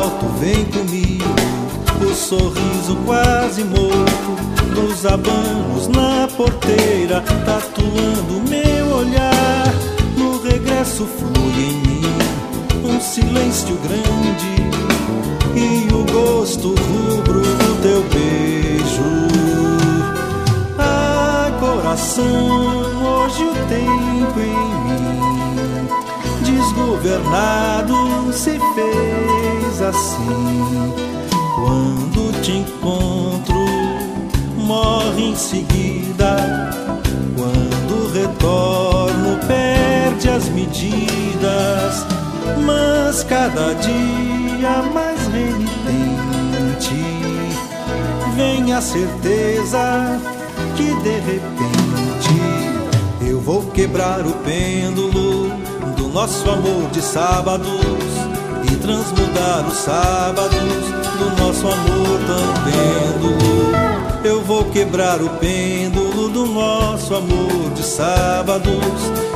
[SPEAKER 14] Volto, vem comigo, o sorriso quase morto, nos abanos na porteira, tatuando meu olhar. No regresso flui em mim um silêncio grande e o gosto rubro do teu beijo. Ah, coração, hoje o tempo em mim desgovernado se fez assim. Quando te encontro, morre em seguida. Quando retorno, perde as medidas. Mas cada dia mais renitente vem a certeza que de repente eu vou quebrar o pêndulo do nosso amor de sábados e transmudar os sábados do nosso amor tão. Eu vou quebrar o pêndulo do nosso amor de sábados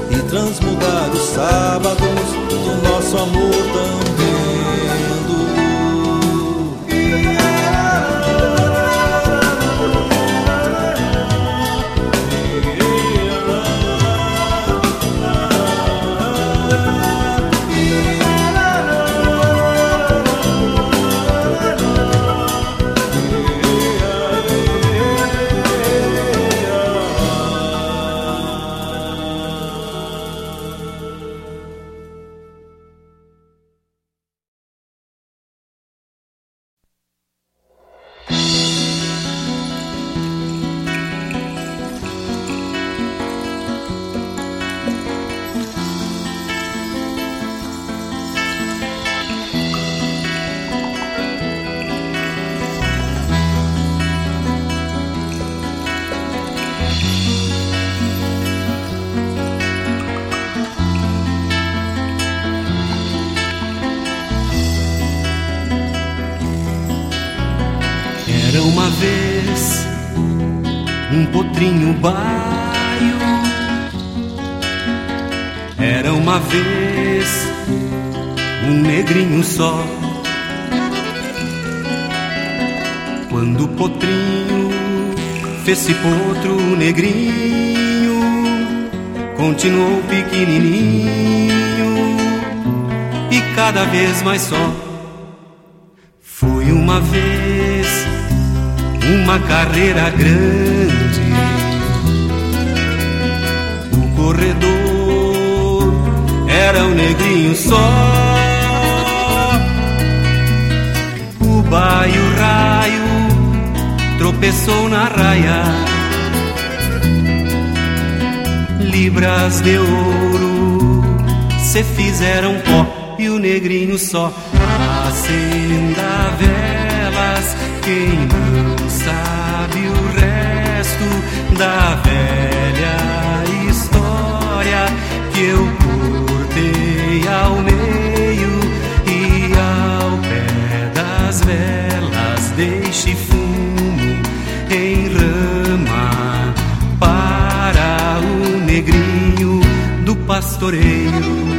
[SPEAKER 14] e transmudar os sábados do nosso amor tão.
[SPEAKER 3] Potrinho baio. Era uma vez um negrinho só. Quando o potrinho fez-se potro negrinho, continuou pequenininho e cada vez mais só. Foi uma vez uma carreira grande. Corredor era um negrinho só. O baio raio tropeçou na raia. Libras de ouro se fizeram pó e o negrinho só acenda velas quem não sabe o resto da velha eu cortei ao meio e ao pé das velas deixe fumo em rama para o negrinho do pastoreio.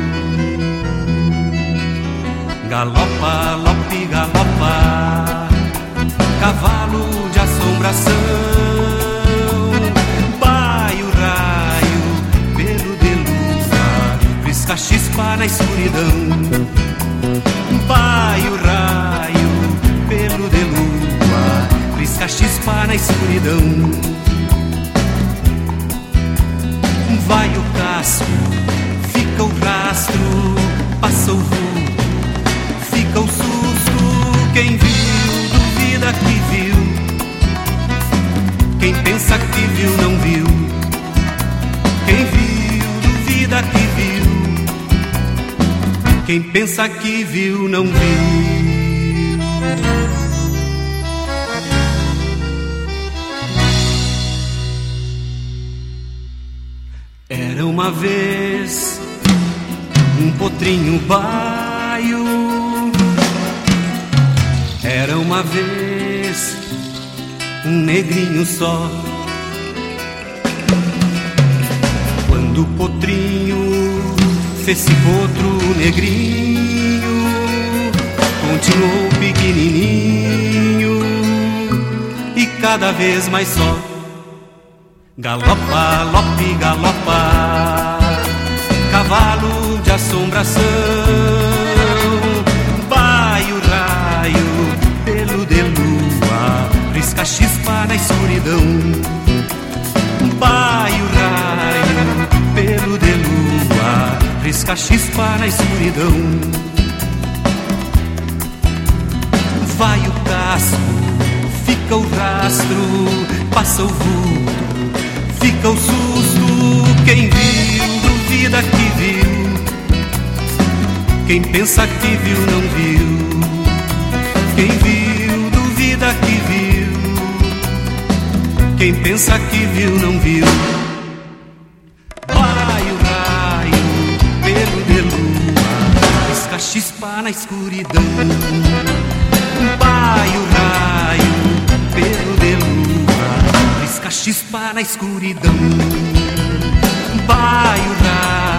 [SPEAKER 3] Galopa, lope, galopa, cavalo de assombração. Chispa na escuridão. Baio, raio, pelo de lua, pisca chispa na escuridão. Vai o casco, fica o rastro, passa o vulto, fica o susto. Quem viu, duvida que viu. Quem pensa que viu, não viu. Quem pensa que viu, não viu. Era uma vez um potrinho baio. Era uma vez um negrinho só. Quando o potrinho fez-se potro negrinho, continuou pequenininho e cada vez mais só. Galopa, lope, galopa, cavalo de assombração. Baio, raio, pelo de lua, risca chispa na escuridão. Baio, lua, risca chispa na escuridão. Vai o casco, fica o rastro, passa o vulto fica o susto. Quem viu, duvida que viu. Quem pensa que viu, não viu. Quem viu, duvida que viu. Quem pensa que viu, não viu. Chispa na escuridão. Baio, raio, pelo de lua, pisca chispa na escuridão. Baio, raio,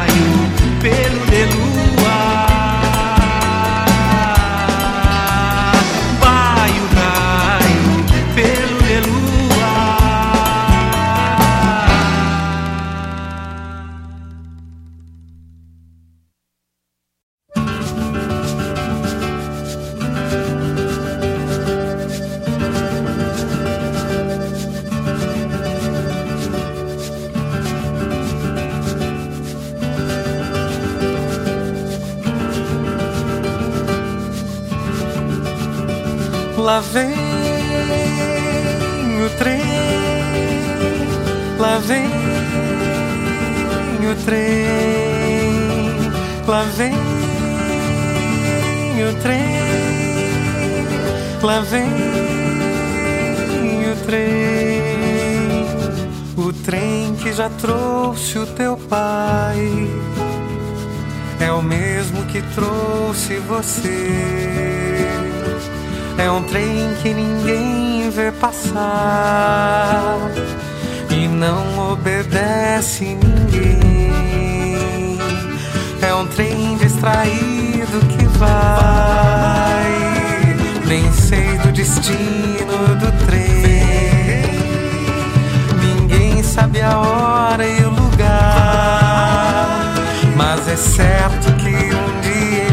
[SPEAKER 13] lá vem o trem, o trem que já trouxe o teu pai. É o mesmo que trouxe você. É um trem que ninguém vê passar e não obedece ninguém. É um trem distraído que vai, sei do destino do trem. Ninguém sabe a hora e o lugar, mas é certo que um dia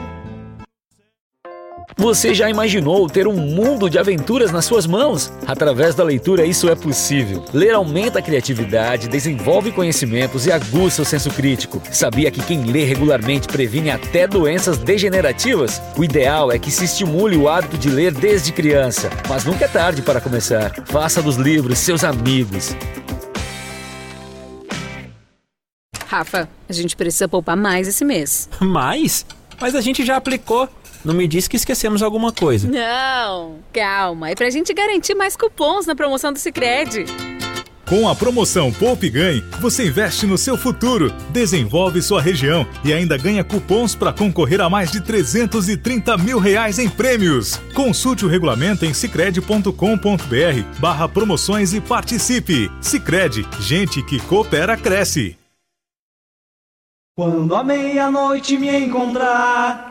[SPEAKER 15] Você já imaginou ter um mundo de aventuras nas suas mãos? Através da leitura, isso é possível. Ler aumenta a criatividade, desenvolve conhecimentos e aguça o senso crítico. Sabia que quem lê regularmente previne até doenças degenerativas? O ideal é que se estimule o hábito de ler desde criança, mas nunca é tarde para começar. Faça dos livros seus amigos.
[SPEAKER 16] Rafa, a gente precisa poupar mais esse mês.
[SPEAKER 17] Mais? Mas a gente já aplicou. Não me disse que esquecemos alguma coisa.
[SPEAKER 16] Não, calma. É pra gente garantir mais cupons na promoção do Cicred.
[SPEAKER 18] Com a promoção Poupe Ganhe, você investe no seu futuro, desenvolve sua região e ainda ganha cupons para concorrer a mais de 330 mil reais em prêmios. Consulte o regulamento em cicred.com.br barra promoções e participe. Cicred, gente que coopera, cresce.
[SPEAKER 1] Quando a meia-noite me encontrar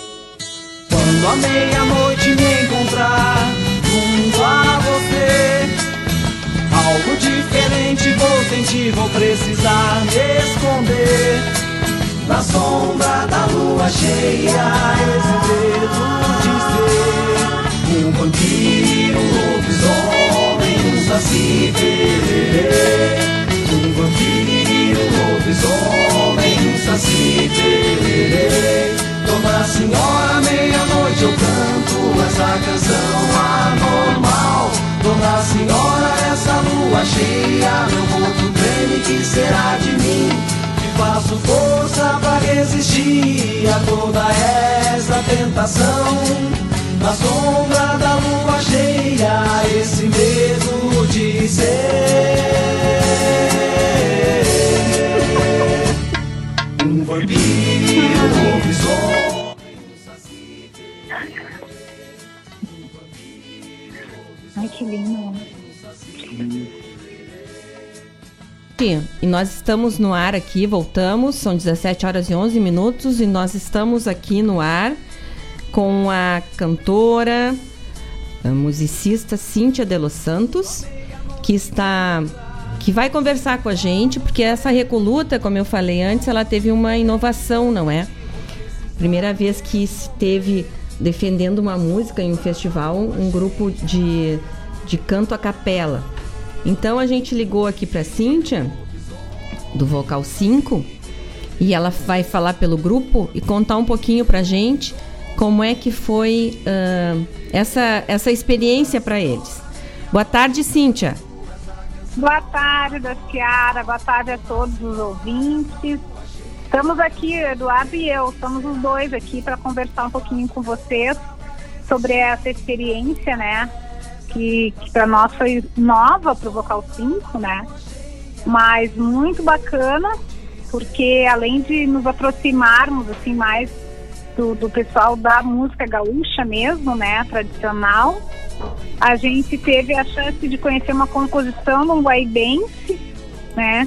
[SPEAKER 1] Quando meia-noite me encontrar junto a você, algo diferente vou sentir, vou precisar me esconder. Na sombra da lua cheia, esse dedo de ser um vampiro, um lobisomem, um saci pererê. Um vampiro, um lobisomem, um saci pererê. Dona Senhora, meia-noite eu canto essa canção anormal. Dona Senhora, essa lua cheia, meu corpo treme, que será de mim? Que faço força pra resistir a toda essa tentação. Na sombra da lua cheia, esse medo de ser um vampiro, um lobisomem.
[SPEAKER 19] Ai, que lindo.
[SPEAKER 2] E nós estamos no ar aqui, voltamos, são 17 horas e 11 minutos e nós estamos aqui no ar com a cantora, a musicista Cíntia de Los Santos, que está que vai conversar com a gente, porque essa Recoluta, como eu falei antes, ela teve uma inovação, não é? Primeira vez que esteve defendendo uma música em um festival, um grupo de, de canto a capela. Então a gente ligou aqui para Cíntia, do Vocal 5, e ela vai falar pelo grupo e contar um pouquinho pra gente como é que foi uh, essa, essa experiência para eles. Boa tarde, Cíntia.
[SPEAKER 19] Boa tarde, Daciara. Boa tarde a todos os ouvintes. Estamos aqui, Eduardo e eu, estamos os dois aqui para conversar um pouquinho com vocês sobre essa experiência, né? Que, que para nós foi nova para o Vocal 5, né? Mas muito bacana, porque além de nos aproximarmos assim mais do, do pessoal da música gaúcha mesmo, né? Tradicional, a gente teve a chance de conhecer uma composição um guaibense, né?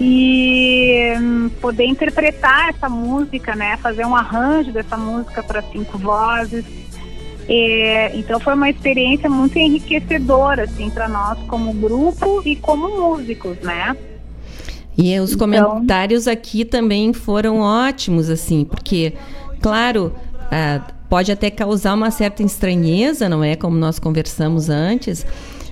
[SPEAKER 19] E hum, poder interpretar essa música, né? Fazer um arranjo dessa música para cinco vozes. É, então foi uma experiência muito enriquecedora, assim, para nós como grupo e como músicos, né?
[SPEAKER 2] E os então... comentários aqui também foram ótimos, assim, porque, claro, ah, pode até causar uma certa estranheza, não é? Como nós conversamos antes.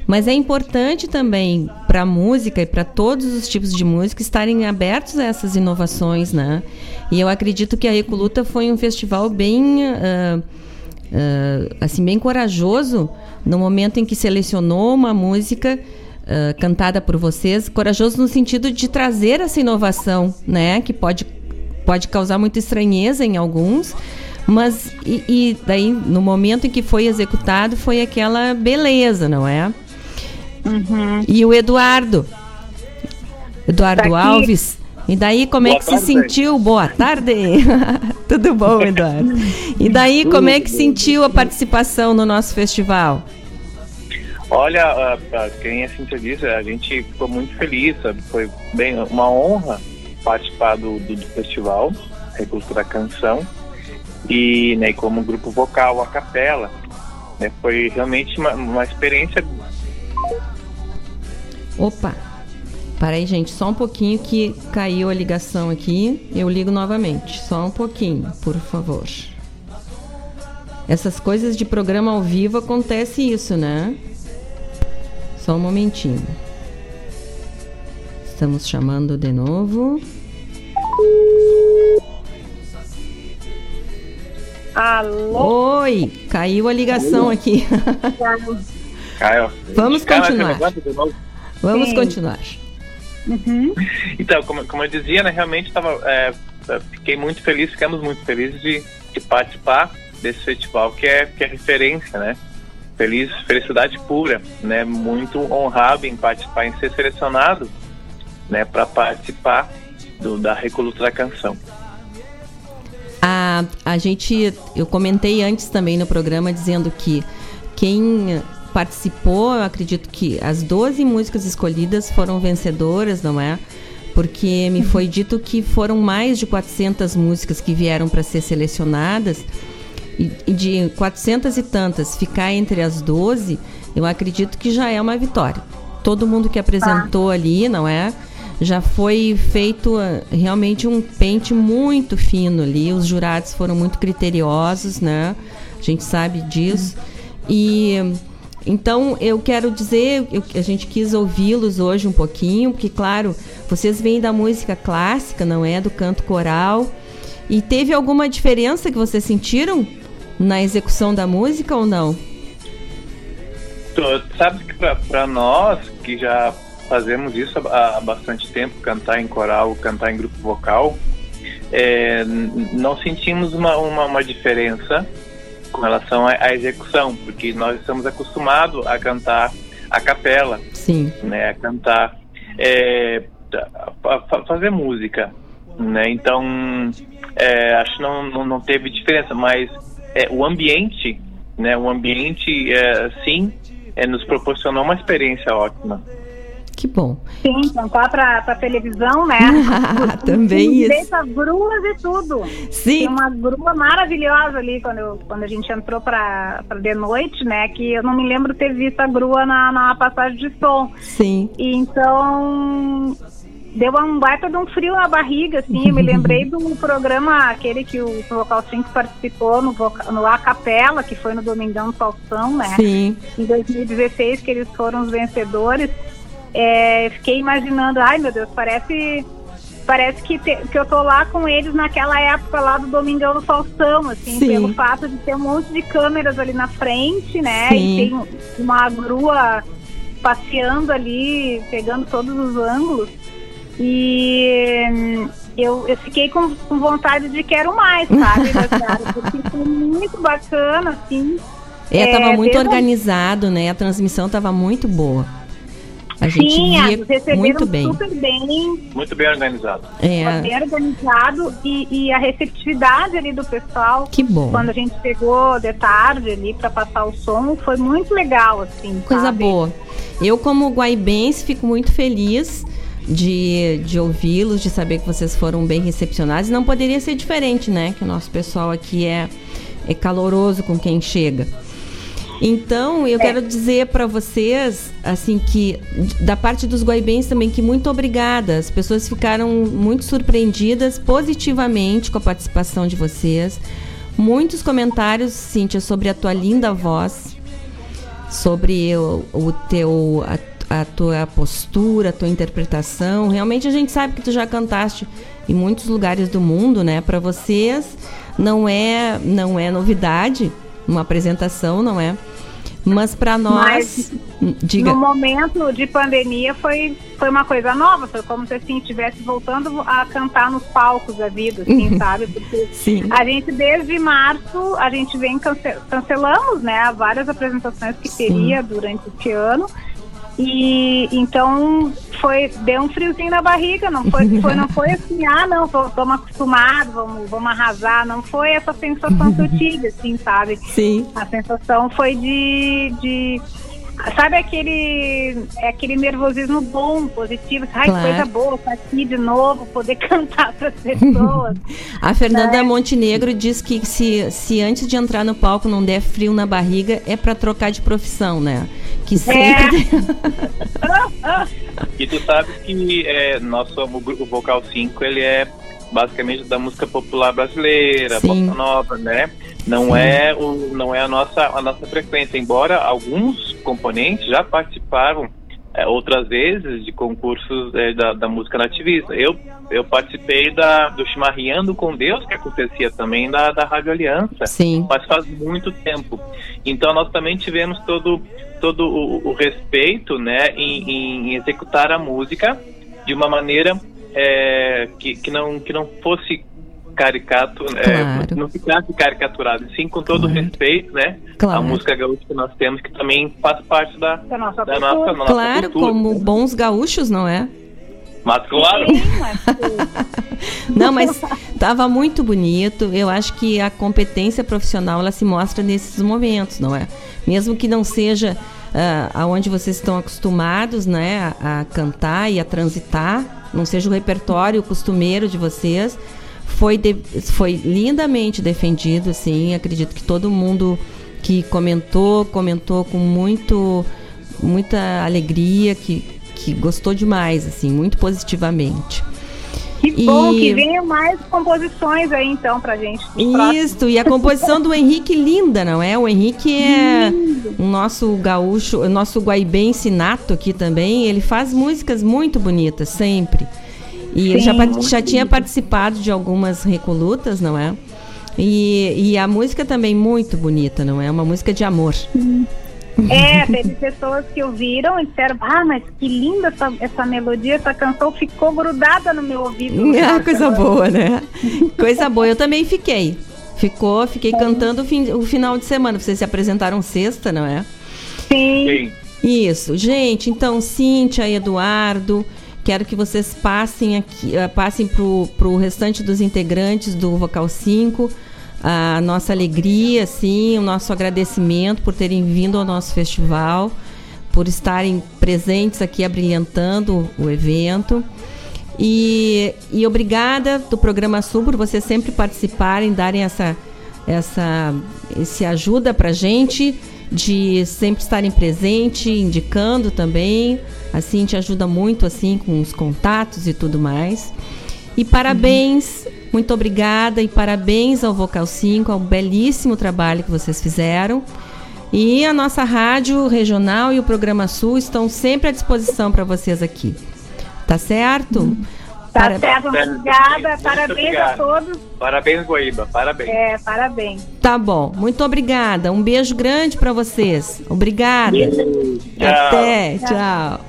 [SPEAKER 2] Mas é importante também para a música e para todos os tipos de música estarem abertos a essas inovações, né? E eu acredito que a Recoluta foi um festival bem, uh, uh, assim, bem corajoso no momento em que selecionou uma música uh, cantada por vocês, corajoso no sentido de trazer essa inovação, né? Que pode, pode causar muita estranheza em alguns, mas e, e daí no momento em que foi executado foi aquela beleza, não é?
[SPEAKER 19] Uhum.
[SPEAKER 2] E o Eduardo, Eduardo
[SPEAKER 19] Tá.
[SPEAKER 2] Alves. E daí, como é
[SPEAKER 19] Boa
[SPEAKER 2] que se
[SPEAKER 19] tarde.
[SPEAKER 2] sentiu? Boa tarde! Tudo bom, Eduardo? E daí, como é que sentiu a participação no nosso festival?
[SPEAKER 20] Olha, quem a Cintia disse, a gente ficou muito feliz, sabe? Foi bem uma honra participar do, do, do festival Recurso da Canção e né, como grupo vocal, a capela. né, foi realmente uma, uma experiência
[SPEAKER 2] Opa! Para aí, gente, só um pouquinho que caiu a ligação aqui. Eu ligo novamente. Só um pouquinho, por favor. Essas coisas de programa ao vivo acontece isso, né? Só um momentinho. Estamos chamando de novo.
[SPEAKER 19] Alô?
[SPEAKER 2] Oi, caiu a ligação aqui.
[SPEAKER 20] Caio.
[SPEAKER 2] Vamos continuar. Vamos
[SPEAKER 20] Sim.
[SPEAKER 2] continuar.
[SPEAKER 20] Então, como, como eu dizia, né, realmente tava, é, fiquei muito feliz, ficamos muito felizes de, de participar desse festival que é, que é referência, né? Feliz, felicidade pura, né? Muito honrado em participar, em ser selecionado, né, para participar do, da Recoluta da Canção.
[SPEAKER 2] A, a gente, eu comentei antes também no programa dizendo que quem participou, eu acredito que as 12 músicas escolhidas foram vencedoras, não é? Porque me foi dito que foram mais de 400 músicas que vieram para ser selecionadas e, de 400 e tantas ficar entre as 12, eu acredito que já é uma vitória. Todo mundo que apresentou ali, não é? Já foi feito ah, realmente um pente muito fino ali. Os jurados foram muito criteriosos, né? A gente sabe disso. E então eu quero dizer, eu- a gente quis ouvi-los hoje um pouquinho, porque claro, vocês vêm da música clássica, não é do canto coral. E teve alguma diferença que vocês sentiram na execução da música ou não?
[SPEAKER 20] Tu sabe que para nós que já fazemos isso há, há bastante tempo, cantar em coral, cantar em grupo vocal, é, não sentimos uma, uma, uma diferença com relação à, execução, porque nós estamos acostumados a cantar a capela,
[SPEAKER 2] Sim.
[SPEAKER 20] né, a cantar, é, a, a fazer música, né? Então, é, acho que não, não, não teve diferença, mas é, o ambiente, né? O ambiente, é, sim, é, nos proporcionou uma experiência ótima.
[SPEAKER 2] Que bom.
[SPEAKER 19] Sim, cantar pra, pra televisão, né?
[SPEAKER 2] Também isso.
[SPEAKER 19] direito a gruas e tudo.
[SPEAKER 2] Sim.
[SPEAKER 19] Tem uma grua maravilhosa ali quando, eu, quando a gente entrou pra, pra de noite, né? Que eu não me lembro ter visto a grua na, na passagem de som.
[SPEAKER 2] Sim.
[SPEAKER 19] E então deu um baita de um frio na barriga, assim. Eu me lembrei do programa, aquele que o Vocal 5 participou no, voca- no A Capela, que foi no Domingão do Faustão, né?
[SPEAKER 2] Sim.
[SPEAKER 19] Em 2016, que eles foram os vencedores. É, fiquei imaginando, ai meu Deus, parece. Parece que, te- que eu tô lá com eles naquela época lá do Domingão do Faustão, assim,
[SPEAKER 2] Sim.
[SPEAKER 19] pelo fato de ter um monte de câmeras ali na frente, né?
[SPEAKER 2] Sim.
[SPEAKER 19] E tem uma grua passeando ali, pegando todos os ângulos. E eu, eu fiquei com, com vontade de quero mais, sabe? Porque foi muito bacana, assim.
[SPEAKER 2] É, tava muito
[SPEAKER 19] desde a-
[SPEAKER 2] organizado, né? A transmissão tava muito boa. A gente
[SPEAKER 19] Sim,
[SPEAKER 2] via
[SPEAKER 19] eles receberam
[SPEAKER 2] muito bem.
[SPEAKER 19] super bem,
[SPEAKER 20] Muito bem organizado.
[SPEAKER 2] É.
[SPEAKER 19] bem organizado e, e a receptividade ali do pessoal.
[SPEAKER 2] Que bom.
[SPEAKER 19] Quando a gente chegou de tarde ali para passar o som, foi muito legal, assim.
[SPEAKER 2] Coisa
[SPEAKER 19] sabe?
[SPEAKER 2] boa. Eu, como guaibense, fico muito feliz de, de ouvi-los, de saber que vocês foram bem recepcionados. Não poderia ser diferente, né? Que o nosso pessoal aqui é, é caloroso com quem chega. Então, eu quero dizer para vocês, assim, que da parte dos guaibenses também, que muito obrigada. As pessoas ficaram muito surpreendidas positivamente com a participação de vocês. Muitos comentários, Cíntia, sobre a tua linda voz, sobre o, o teu a, a tua postura, a tua interpretação. Realmente a gente sabe que tu já cantaste em muitos lugares do mundo, né? Para vocês não é não é novidade uma apresentação, não é? Mas para nós,
[SPEAKER 19] Mas,
[SPEAKER 2] diga.
[SPEAKER 19] No momento de pandemia foi, foi uma coisa nova, foi como se assim estivesse voltando a cantar nos palcos da vida, assim, sabe? Porque
[SPEAKER 2] Sim.
[SPEAKER 19] a gente desde março a gente vem cance cancelamos, né, várias apresentações que teria durante este ano. E então foi deu um friozinho na barriga, não foi, foi não foi assim, ah não, estamos acostumados, vamos, vamos arrasar, não foi essa sensação que eu tive, assim, sabe?
[SPEAKER 2] Sim.
[SPEAKER 19] A sensação foi de, de sabe aquele é aquele nervosismo bom, positivo, ai
[SPEAKER 2] Claro.
[SPEAKER 19] que coisa boa, tá aqui de novo, poder cantar para as pessoas.
[SPEAKER 2] A Fernanda
[SPEAKER 19] né?
[SPEAKER 2] Montenegro diz que se, se antes de entrar no palco não der frio na barriga, é para trocar de profissão, né? Que sempre.
[SPEAKER 20] E tu sabe que é, nosso o grupo Vocal 5, ele é basicamente da música popular brasileira,
[SPEAKER 2] Sim.
[SPEAKER 20] bossa nova, né? Não
[SPEAKER 2] Sim.
[SPEAKER 20] é o não é a nossa a nossa frequência, embora alguns componentes já participaram é, outras vezes de concursos é, da, da música nativista. Eu eu participei da do Chimarreando com Deus que acontecia também da da Rádio Aliança.
[SPEAKER 2] Sim.
[SPEAKER 20] Mas faz muito tempo. Então nós também tivemos todo todo o, o respeito, né, em, em executar a música de uma maneira é, que, que não que não fosse caricato, é,
[SPEAKER 2] Claro.
[SPEAKER 20] não ficasse caricaturado, sim com todo o respeito, né,
[SPEAKER 2] Claro.
[SPEAKER 20] a música gaúcha que nós temos que também faz parte da,
[SPEAKER 19] da nossa
[SPEAKER 20] da nossa, da nossa
[SPEAKER 2] claro,
[SPEAKER 20] cultura.
[SPEAKER 2] como bons gaúchos, não é?
[SPEAKER 20] Mas claro,
[SPEAKER 2] Não, mas tava muito bonito. Eu acho que a competência profissional ela se mostra nesses momentos, não é? Mesmo que não seja ah, aonde vocês estão acostumados, né, a, a cantar e a transitar, não seja o repertório costumeiro de vocês, foi de- foi lindamente defendido, assim. Acredito que todo mundo que comentou comentou com muito muita alegria, que que gostou demais, assim, muito positivamente.
[SPEAKER 19] Que bom
[SPEAKER 2] E-
[SPEAKER 19] que venham mais composições aí então pra gente.
[SPEAKER 2] Isso, e a composição do Henrique linda, não é? O Henrique é o nosso gaúcho, o nosso guaibense nato aqui também. Ele faz músicas muito bonitas, sempre. E ele já,
[SPEAKER 19] Sim, muito
[SPEAKER 2] já tinha participado de algumas recolutas, não é? E, e a música também muito bonita, não é? Uma música de amor.
[SPEAKER 19] É, teve pessoas que ouviram e disseram, ah, mas que linda essa, essa melodia, essa canção ficou grudada no meu ouvido.
[SPEAKER 2] Ah, coisa boa, né? Coisa boa. Eu também fiquei. Ficou, fiquei cantando o, fim- o final de semana. Vocês se apresentaram sexta, não é?
[SPEAKER 19] Sim.
[SPEAKER 2] Isso. Gente, então, Cíntia, Eduardo, quero que vocês passem aqui, eh, passem pro, pro restante dos integrantes do Vocal 5 a nossa alegria, sim, o nosso agradecimento por terem vindo ao nosso festival, por estarem presentes aqui abrilhantando o evento. E, e obrigada do programa Sul por vocês sempre participarem, darem essa, essa esse ajuda pra gente de sempre estarem presente, indicando também. Assim te ajuda muito assim com os contatos e tudo mais. E parabéns, muito obrigada e parabéns ao Vocal 5, ao belíssimo trabalho que vocês fizeram. E a nossa rádio regional e o programa Sul estão sempre à disposição para vocês aqui. Tá certo?
[SPEAKER 19] Tá certo, obrigada. Parabéns
[SPEAKER 20] obrigado.
[SPEAKER 19] a todos.
[SPEAKER 20] parabéns Guaíba, parabéns.
[SPEAKER 19] É, parabéns.
[SPEAKER 2] Tá bom, muito obrigada. Um beijo grande para vocês. Obrigada.
[SPEAKER 20] Tchau.
[SPEAKER 2] Até, tchau.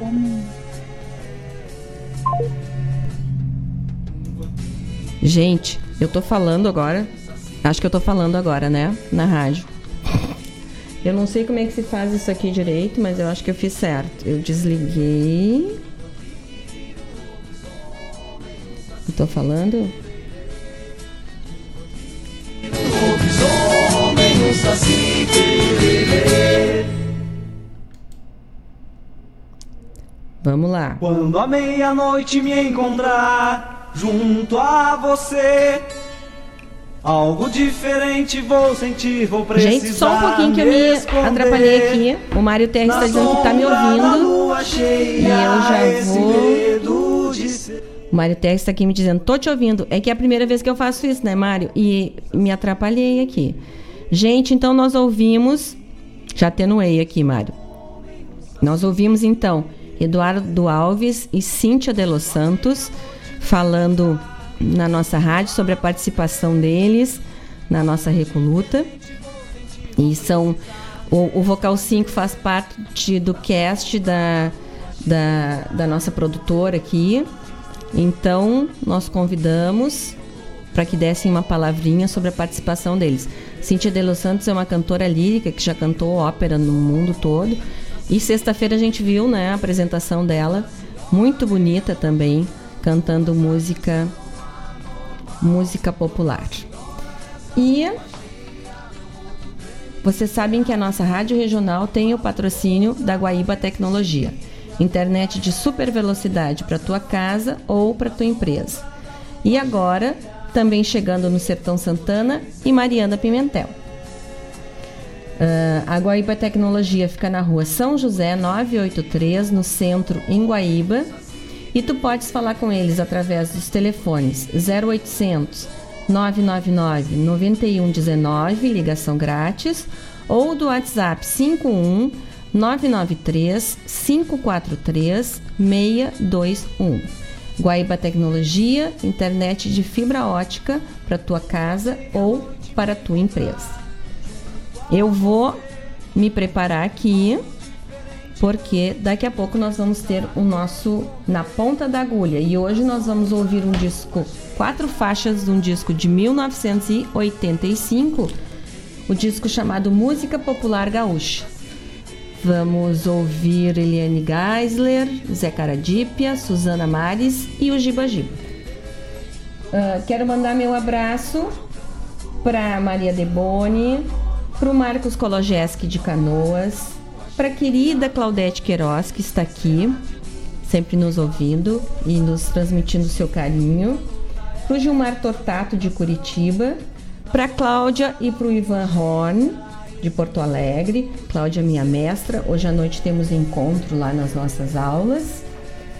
[SPEAKER 2] Gente, eu tô falando agora. Acho que eu tô falando agora, né? Na rádio. Eu não sei como é que se faz isso aqui direito, mas eu acho que eu fiz certo. Eu desliguei. Eu tô falando? Vamos lá.
[SPEAKER 1] Quando a meia-noite me encontrar junto a você, algo diferente vou sentir, vou precisar.
[SPEAKER 2] Gente, só um pouquinho que eu me atrapalhei aqui. O Mário Terra está dizendo que tá me ouvindo. E eu já vou. Mário Terra está aqui me dizendo, tô te ouvindo. É que é a primeira vez que eu faço isso, né, Mário? E me atrapalhei aqui. Gente, então nós ouvimos. Já atenuei aqui, Mário. Nós ouvimos então Eduardo Alves e Cíntia de Los Santos falando na nossa rádio sobre a participação deles na nossa recoluta. E são O, o Vocal 5 faz parte do cast da, da, da nossa produtora aqui. Então, nós convidamos para que dessem uma palavrinha sobre a participação deles. Cíntia de Los Santos é uma cantora lírica que já cantou ópera no mundo todo. E sexta-feira a gente viu né, a apresentação dela, muito bonita também, cantando música música popular. E vocês sabem que a nossa rádio regional tem o patrocínio da Guaíba Tecnologia. Internet de super velocidade para tua casa ou para tua empresa. E agora, também chegando no Sertão Santana e Mariana Pimentel. Uh, a Guaíba Tecnologia fica na rua São José 983, no centro, em Guaíba. E tu podes falar com eles através dos telefones 0800 999 9119, ligação grátis, ou do WhatsApp 51 993 543 621. Guaíba Tecnologia, internet de fibra ótica para tua casa ou para tua empresa. Eu vou me preparar aqui porque daqui a pouco nós vamos ter o nosso na ponta da agulha e hoje nós vamos ouvir um disco quatro faixas de um disco de 1985, o disco chamado Música Popular Gaúcha. Vamos ouvir Eliane Geisler, Zé Caradípia, Suzana Mares e o Giba Giba. Uh, quero mandar meu abraço para Maria Deboni, para o Marcos Kologeski de Canoas, para a querida Claudete Queiroz, que está aqui, sempre nos ouvindo e nos transmitindo seu carinho para o Gilmar Tortato de Curitiba, para Cláudia e para o Ivan Horn de Porto Alegre. Cláudia, minha mestra. Hoje à noite temos encontro lá nas nossas aulas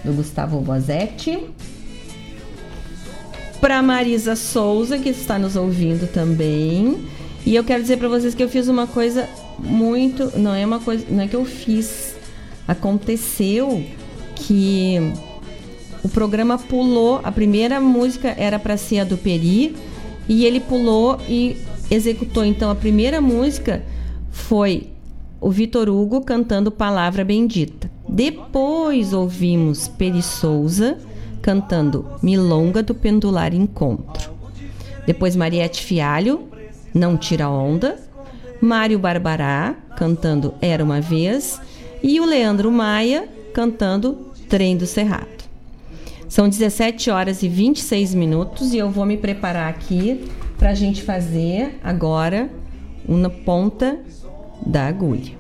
[SPEAKER 2] do Gustavo Bozetti. Para Marisa Souza, que está nos ouvindo também. E eu quero dizer para vocês que eu fiz uma coisa muito, não é uma coisa, não é que eu fiz, aconteceu que o programa pulou, a primeira música era para ser a do Peri, e ele pulou e executou. Então a primeira música foi o Vitor Hugo cantando Palavra Bendita. Depois ouvimos Peri Souza cantando Milonga do Pendular Encontro. Depois Mariette Fialho, Não Tira Onda. Mário Barbará cantando Era uma Vez. E o Leandro Maia cantando Trem do Cerrado. São 17 horas e 26 minutos e eu vou me preparar aqui para a gente fazer agora uma ponta da agulha.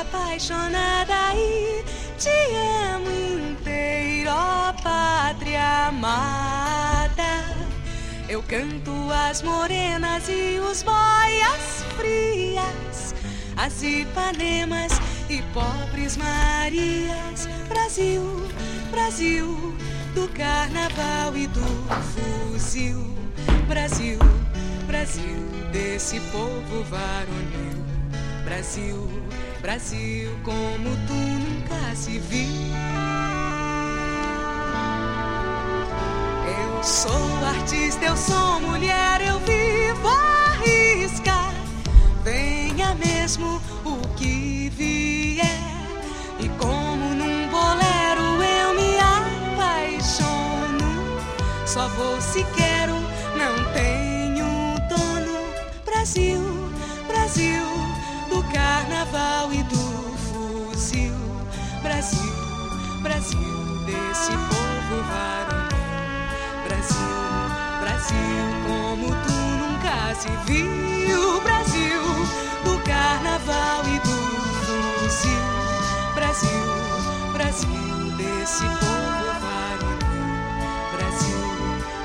[SPEAKER 21] Apaixonada e te amo inteiro, ó pátria amada. Eu canto as morenas e os boias frias, as Ipanemas e pobres Marias. Brasil, Brasil, do carnaval e do fuzil. Brasil, Brasil, desse povo varonil. Brasil, Brasil como tu nunca se viu. Eu sou artista, eu sou mulher, eu vivo arriscar. Venha mesmo o que vier. E como num bolero eu me apaixono, só vou se quero, não tenho dono. Brasil carnaval e do fuzil. Brasil, Brasil, desse povo varonil. Brasil, Brasil, como tu nunca se viu. Brasil, do carnaval e do fuzil. Brasil, Brasil, desse povo varonil. Brasil,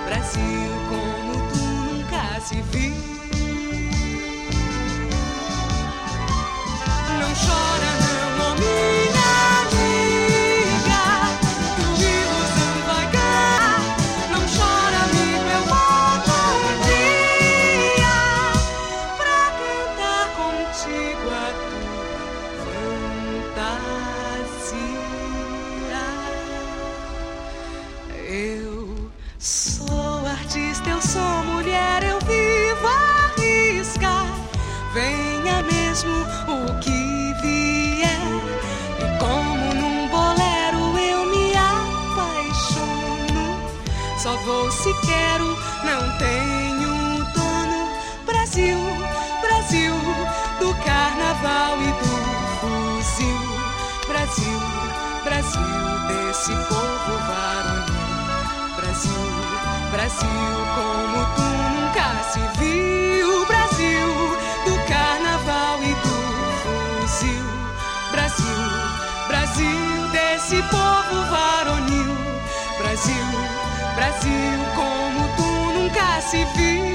[SPEAKER 21] Brasil, como tu nunca se viu. Brasil como tu nunca se viu.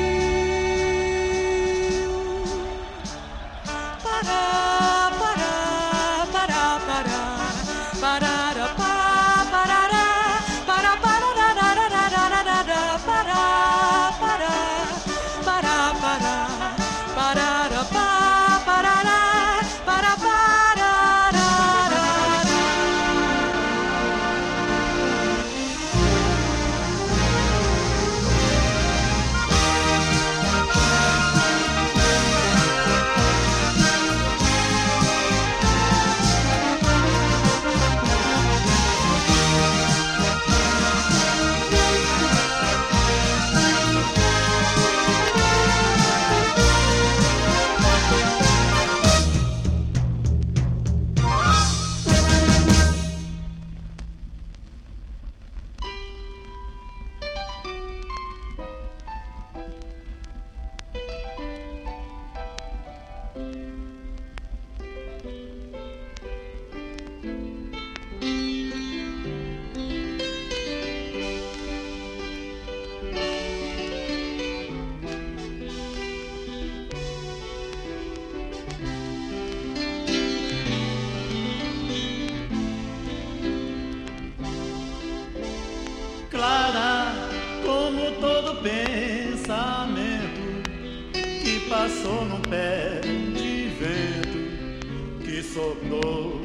[SPEAKER 22] pé de vento que soprou.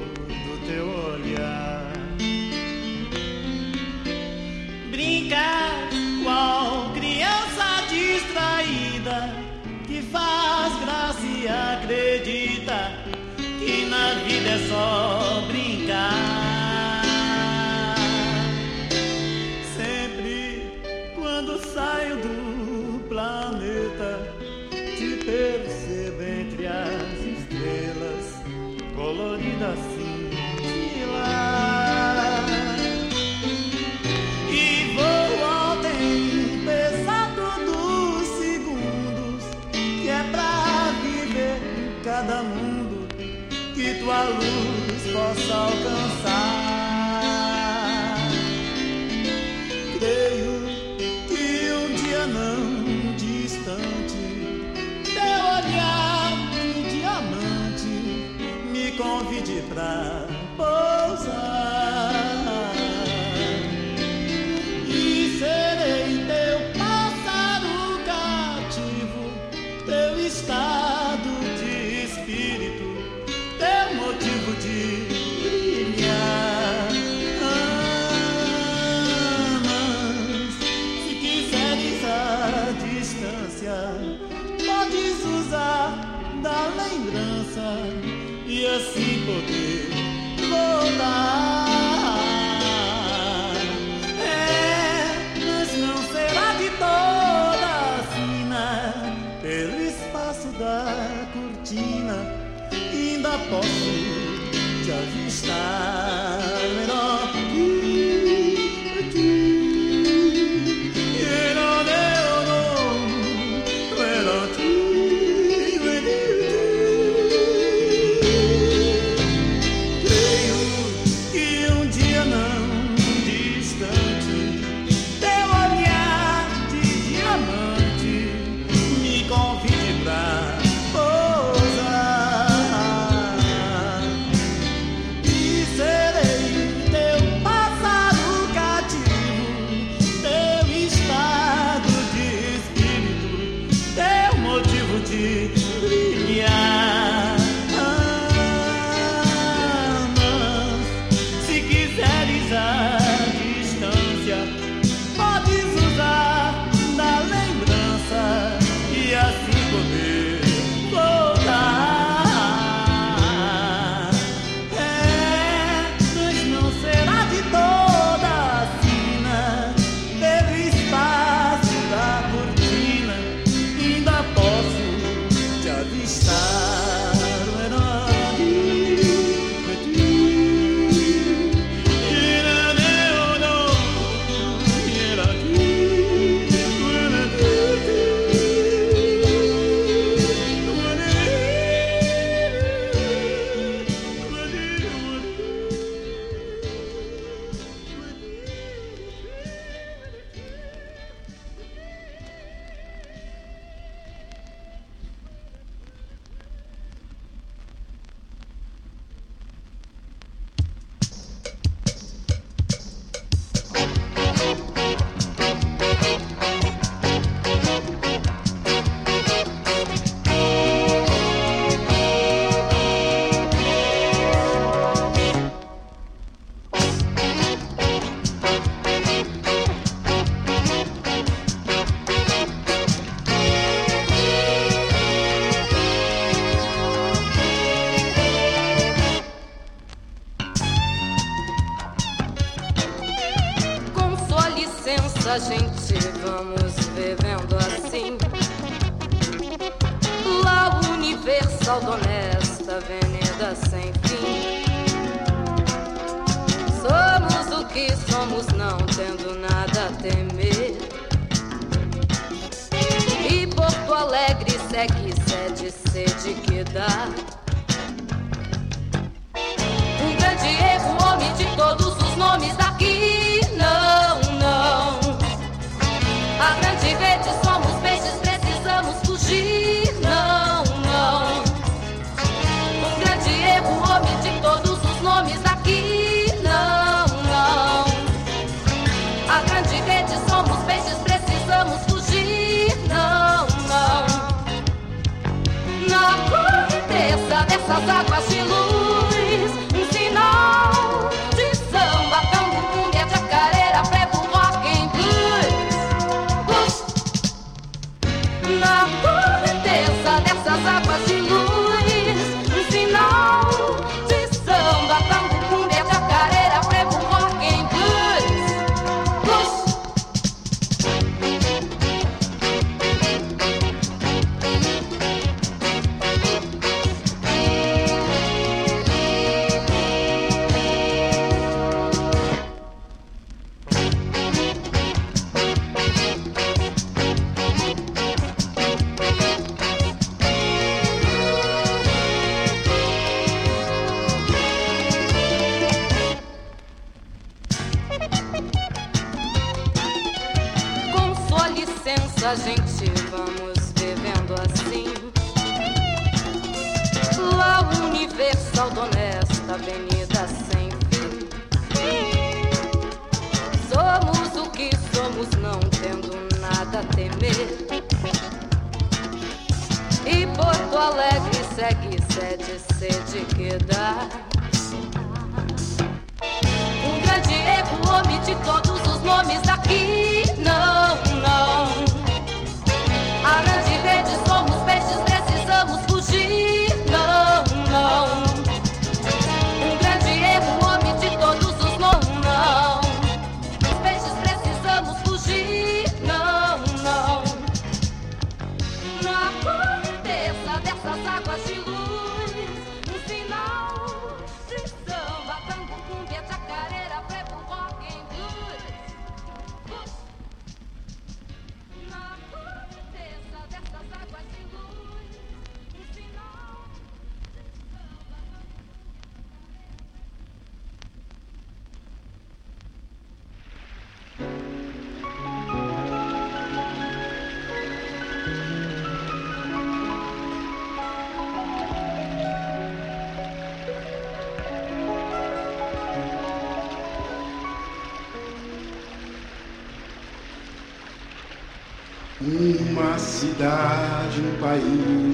[SPEAKER 23] Cidade,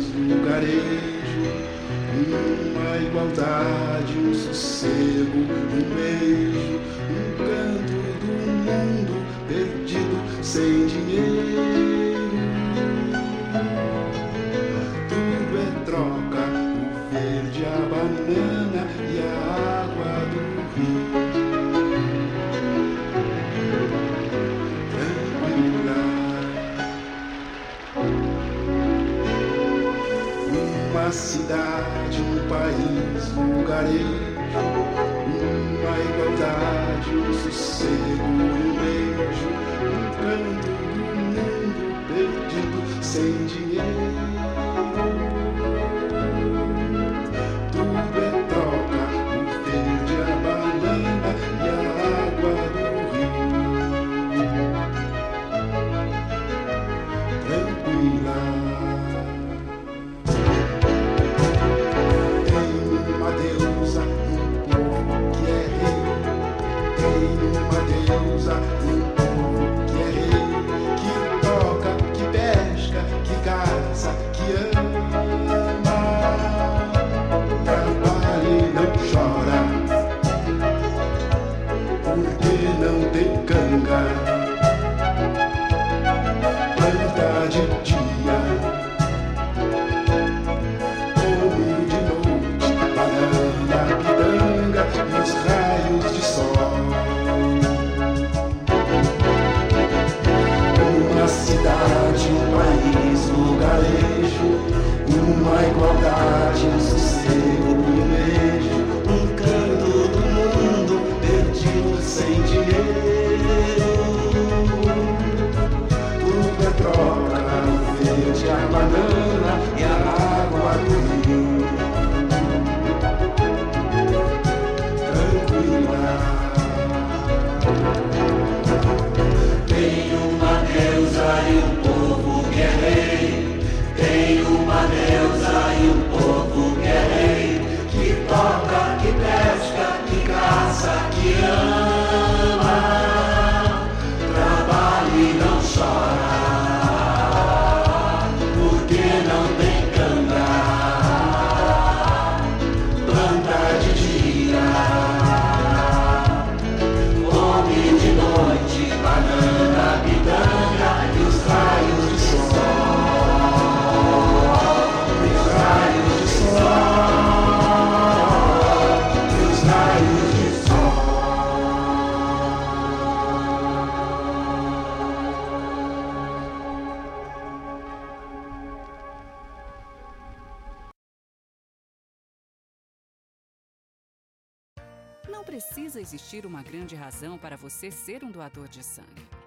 [SPEAKER 21] existir uma grande razão para você ser um doador de sangue.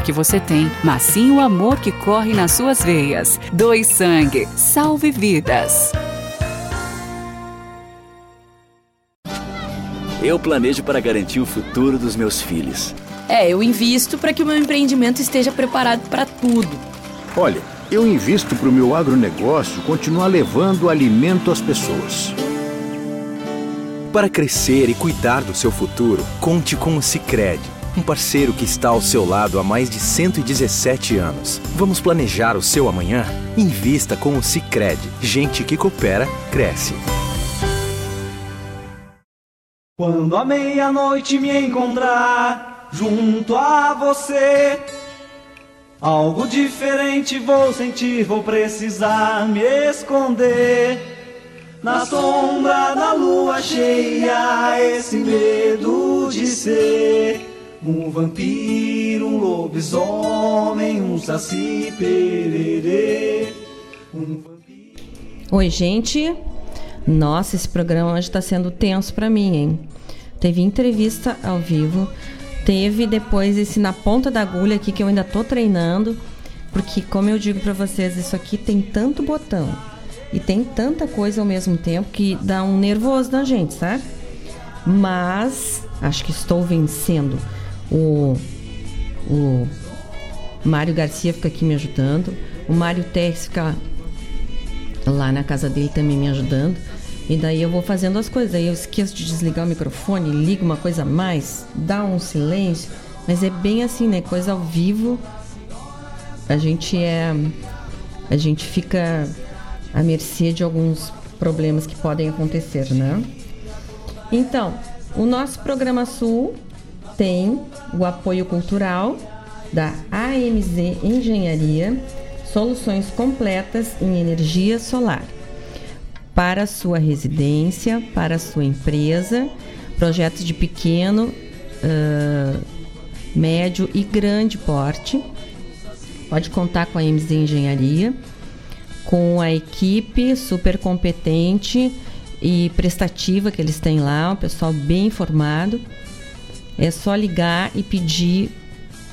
[SPEAKER 21] que você tem, mas sim o amor que corre nas suas veias. Doe sangue, salve vidas.
[SPEAKER 24] Eu planejo para garantir o futuro dos meus filhos.
[SPEAKER 25] É, eu invisto para que o meu empreendimento esteja preparado para tudo.
[SPEAKER 26] Olha, eu invisto para o meu agronegócio continuar levando alimento às pessoas.
[SPEAKER 27] Para crescer e cuidar do seu futuro, conte com o Sicredi, um parceiro que está ao seu lado há mais de 117 anos. Vamos planejar o seu amanhã? Invista com o Sicredi. Gente que coopera cresce.
[SPEAKER 1] Quando a meia-noite me encontrar junto a você, algo diferente vou sentir, vou precisar me esconder. Na sombra da lua cheia, esse medo de ser um vampiro, um lobisomem, um saci pererê. Um
[SPEAKER 2] Oi, gente. Nossa, esse programa hoje está sendo tenso para mim, hein? Teve entrevista ao vivo, teve depois esse na ponta da agulha aqui que eu ainda tô treinando, Porque, como eu digo para vocês, isso aqui tem tanto botão e tem tanta coisa ao mesmo tempo que dá um nervoso na gente, sabe? Mas acho que estou vencendo. O, o Mário Garcia fica aqui me ajudando. O Mário Tex fica lá na casa dele também me ajudando. E daí eu vou fazendo as coisas. Aí eu esqueço de desligar o microfone, ligo uma coisa a mais, dá um silêncio. Mas é bem assim, né? Coisa ao vivo. A gente é. A gente fica à mercê de alguns problemas que podem acontecer, né? Então, o nosso programa Sul tem o apoio cultural da AMZ Engenharia, soluções completas em energia solar. Para sua residência, para sua empresa, projetos de pequeno, uh, médio e grande porte. Pode contar com a AMZ Engenharia, com a equipe super competente e prestativa que eles têm lá, um pessoal bem informado. É só ligar e pedir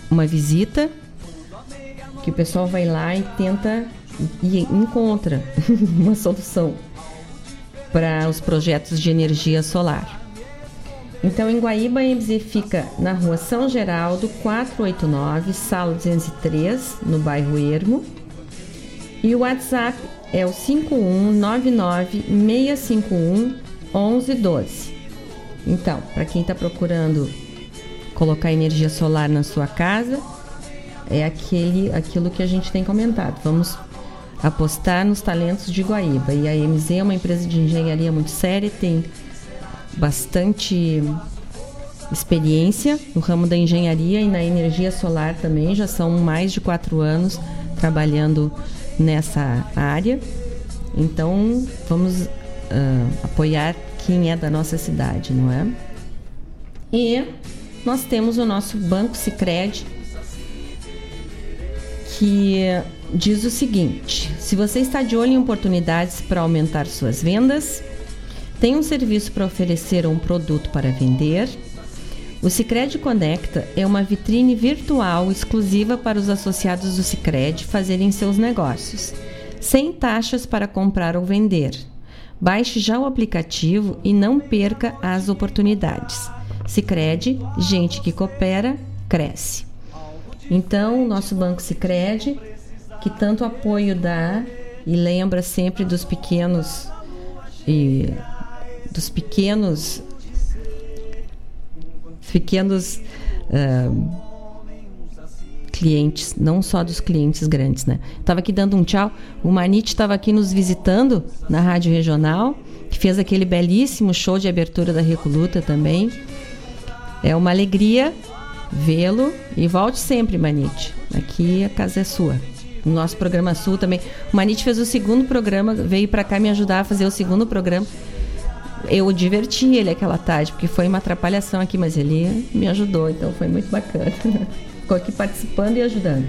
[SPEAKER 2] uma visita, que o pessoal vai lá e tenta e encontra uma solução para os projetos de energia solar. Então, em Guaíba, a MZ fica na rua São Geraldo, 489, sala 203, no bairro Ermo. E o WhatsApp é o 5199-651-1112. Então, para quem está procurando colocar energia solar na sua casa, é aquele, aquilo que a gente tem comentado. Vamos apostar nos talentos de Guaíba. E a MZ é uma empresa de engenharia muito séria, tem bastante experiência no ramo da engenharia e na energia solar também. Já são mais de quatro anos trabalhando nessa área. Então, vamos uh, apoiar quem é da nossa cidade, não é? E nós temos o nosso Banco Sicredi que diz o seguinte: se você está de olho em oportunidades para aumentar suas vendas, tem um serviço para oferecer ou um produto para vender, o Sicredi Conecta é uma vitrine virtual exclusiva para os associados do Sicredi fazerem seus negócios, sem taxas para comprar ou vender. Baixe já o aplicativo e não perca as oportunidades. Sicredi, gente que coopera, cresce. Então, o nosso Banco Sicredi, que tanto apoio dá e lembra sempre dos pequenos e dos pequenos pequenos uh, clientes, não só dos clientes grandes, né? Tava aqui dando um tchau. O Manite estava aqui nos visitando na rádio regional, que fez aquele belíssimo show de abertura da Recoluta também. É uma alegria vê-lo e volte sempre, Manite. Aqui a casa é sua. O nosso programa Sul também. O Manite fez o segundo programa, veio para cá me ajudar a fazer o segundo programa eu diverti ele aquela tarde, porque foi uma atrapalhação aqui, mas ele me ajudou, então foi muito bacana. Ficou aqui participando e ajudando.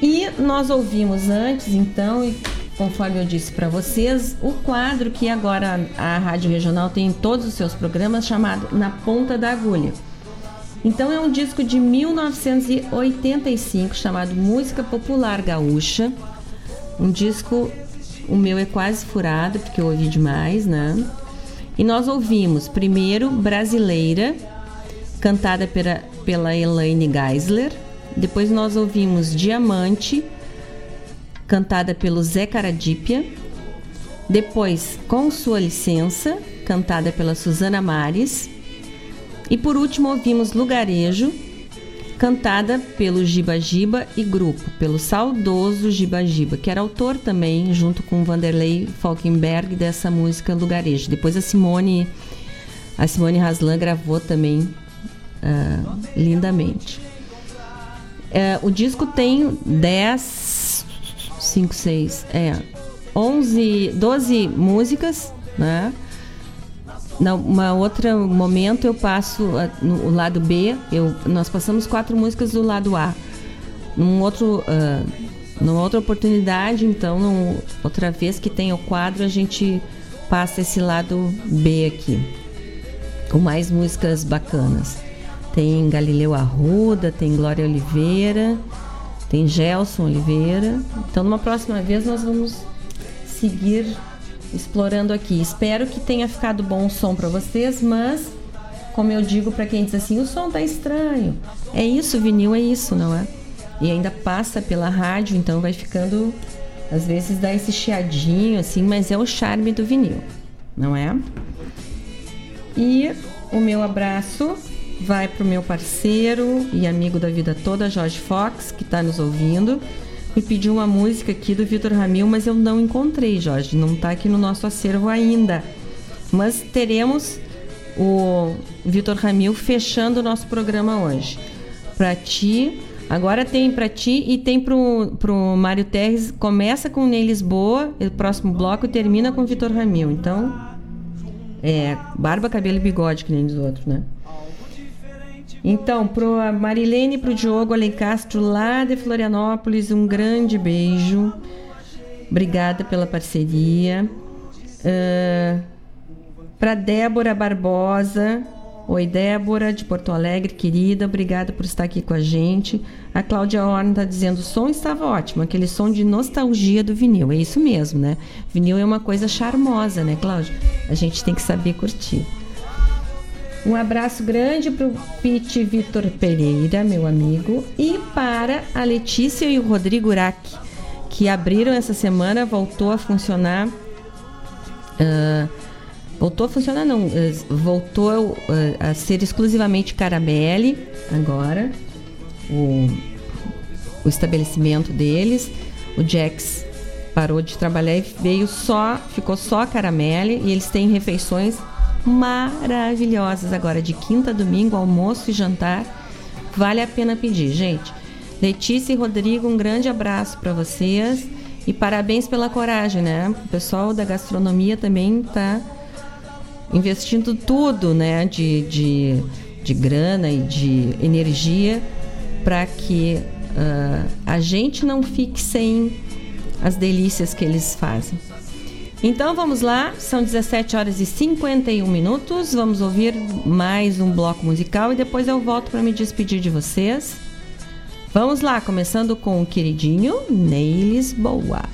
[SPEAKER 2] E nós ouvimos antes, então, e conforme eu disse para vocês, o quadro que agora a Rádio Regional tem em todos os seus programas, chamado Na Ponta da Agulha. Então é um disco de 1985 chamado Música Popular Gaúcha, um disco o meu é quase furado, porque eu ouvi demais, né? E nós ouvimos primeiro Brasileira, cantada pela, pela Elaine Geisler. Depois nós ouvimos Diamante, cantada pelo Zé Caradípia. Depois, Com Sua Licença, cantada pela Suzana Mares. E por último ouvimos Lugarejo, cantada pelo Giba Giba e grupo, pelo saudoso Giba Giba, que era autor também, junto com Vanderlei Falkenberg, dessa música Lugarejo. Depois a Simone, a Simone Haslan gravou também uh, lindamente. Uh, o disco tem 10, 5, 6, é, 11, 12 músicas, né? Numa outra momento eu passo no lado B, eu, nós passamos quatro músicas do lado A. Num outro, uh, numa outra oportunidade, então, num, outra vez que tem o quadro, a gente passa esse lado B aqui, com mais músicas bacanas. Tem Galileu Arruda, tem Glória Oliveira, tem Gelson Oliveira. Então, numa próxima vez, nós vamos seguir explorando aqui. Espero que tenha ficado bom o som para vocês, mas como eu digo para quem diz assim, o som tá estranho. É isso, vinil é isso, não é? E ainda passa pela rádio, então vai ficando às vezes dá esse chiadinho assim, mas é o charme do vinil, não é? E o meu abraço vai pro meu parceiro e amigo da vida toda, Jorge Fox, que está nos ouvindo. Me pediu uma música aqui do Vitor Ramil, mas eu não encontrei, Jorge. Não está aqui no nosso acervo ainda. Mas teremos o Vitor Ramil fechando o nosso programa hoje. Para ti, agora tem para ti e tem pro, pro Mário Terres. Começa com o Ney Lisboa, o próximo bloco termina com o Vitor Ramil. Então, é barba, cabelo e bigode, que nem dos outros, né? Então, pro a Marilene e pro Diogo Alencastro, lá de Florianópolis, um grande beijo. Obrigada pela parceria. Uh, para Débora Barbosa. Oi, Débora, de Porto Alegre, querida. Obrigada por estar aqui com a gente. A Cláudia Horn está dizendo: o som estava ótimo, aquele som de nostalgia do vinil. É isso mesmo, né? Vinil é uma coisa charmosa, né, Cláudia? A gente tem que saber curtir. Um abraço grande para o Pete Vitor Pereira, meu amigo, e para a Letícia e o Rodrigo Urac, que abriram essa semana, voltou a funcionar. Uh, voltou a funcionar, não, uh, voltou uh, a ser exclusivamente Caramelle agora, o, o estabelecimento deles. O Jax parou de trabalhar e veio só, ficou só Caramelle, e eles têm refeições maravilhosas agora de quinta a domingo, almoço e jantar. Vale a pena pedir, gente. Letícia e Rodrigo, um grande abraço para vocês e parabéns pela coragem, né? O pessoal da gastronomia também está investindo tudo, né? De, de, de grana e de energia para que uh, a gente não fique sem as delícias que eles fazem. Então vamos lá, são 17 horas e 51 minutos. Vamos ouvir mais um bloco musical e depois eu volto para me despedir de vocês. Vamos lá, começando com o queridinho Ney Lisboa.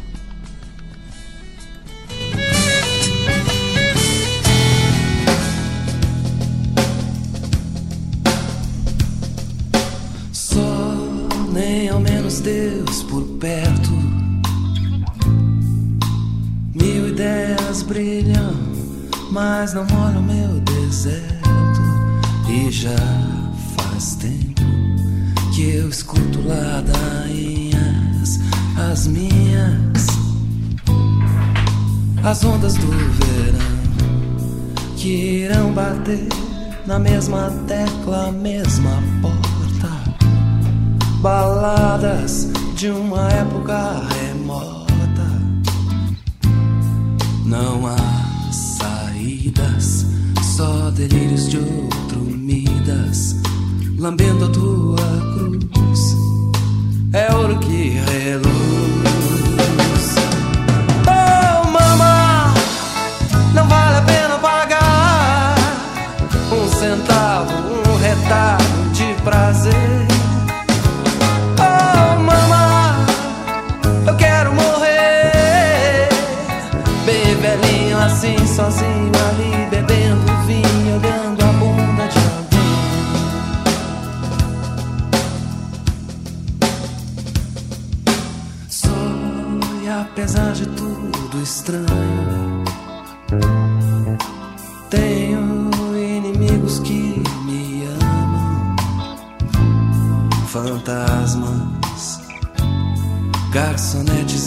[SPEAKER 4] Mas não molham meu deserto. E já faz tempo que eu escuto ladainhas, as minhas, as ondas do verão que irão bater na mesma tecla, mesma porta. Baladas de uma época remota não há saídas, só delírios de outro Midas, lambendo a tua cruz. É ouro que reluz.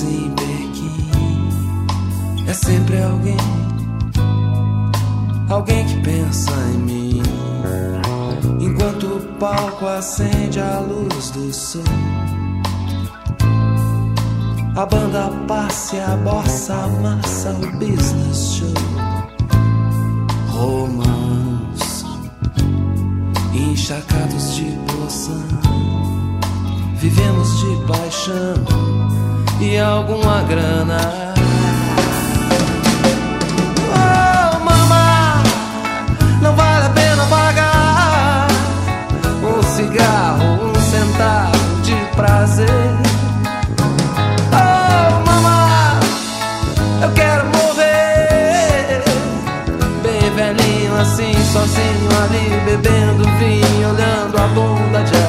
[SPEAKER 4] Em Pequim. É sempre alguém, alguém que pensa em mim. Enquanto o palco acende a luz do sol, a banda passa e a bossa amassa o business show. Romãos encharcados de poção, vivemos de paixão e alguma grana. Oh, mama, não vale a pena pagar um cigarro, um centavo de prazer.
[SPEAKER 28] Oh, mama, eu quero morrer bem velhinho assim, sozinho ali, bebendo vinho, olhando a bunda de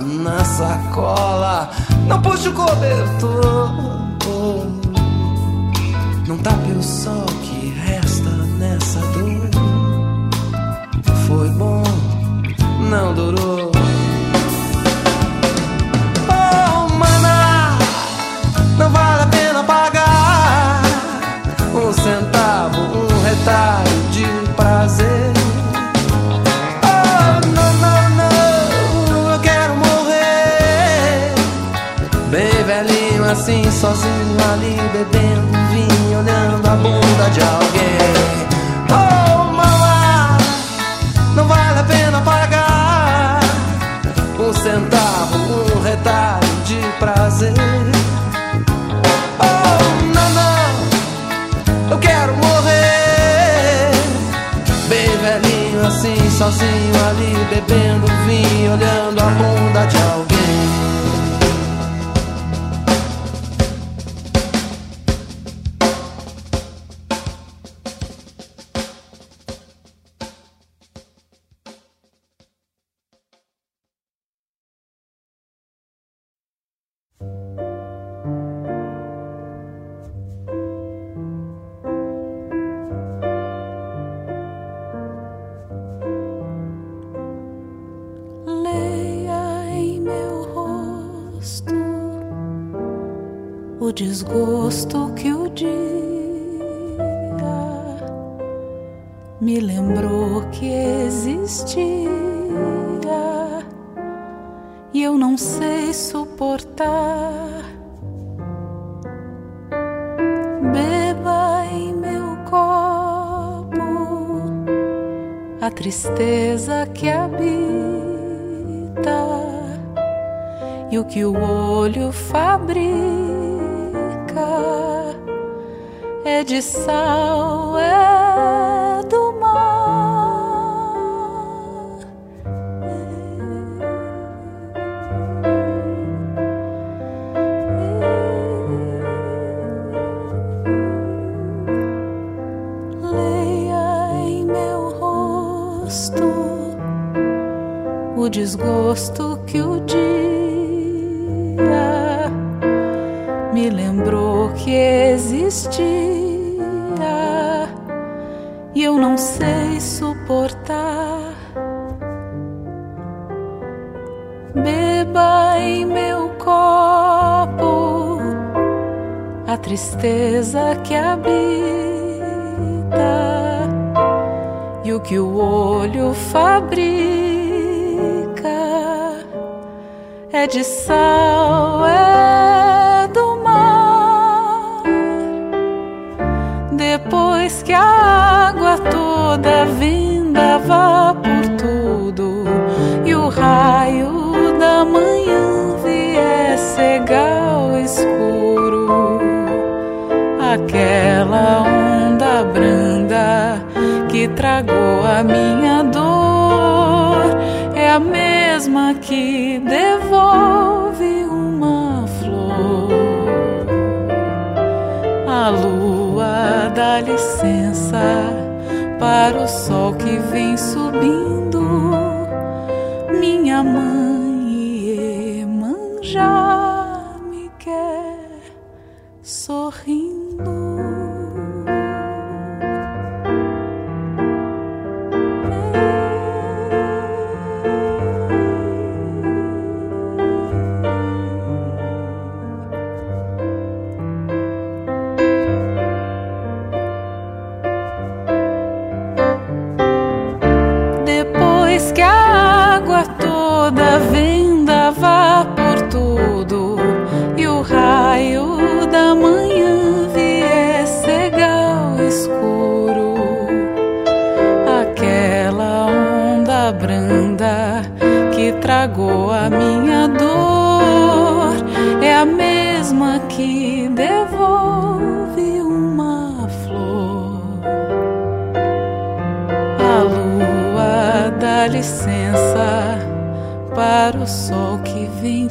[SPEAKER 28] na, sacola. Não puxe o cobertor. Não tape o sol que resta nessa dor. Foi bom, não durou. Oh, mana, não vale a pena pagar um centavo, um retalho. assim sozinho ali bebendo vinho, olhando a bunda de alguém. Oh, mama, não vale a pena pagar um centavo, um retalho de prazer. Oh, não, não, eu quero morrer. Bem velhinho assim, sozinho ali bebendo vinho, olhando a bunda de alguém.
[SPEAKER 29] a mesma que devolve uma flor. A lua dá licença para o sol que vem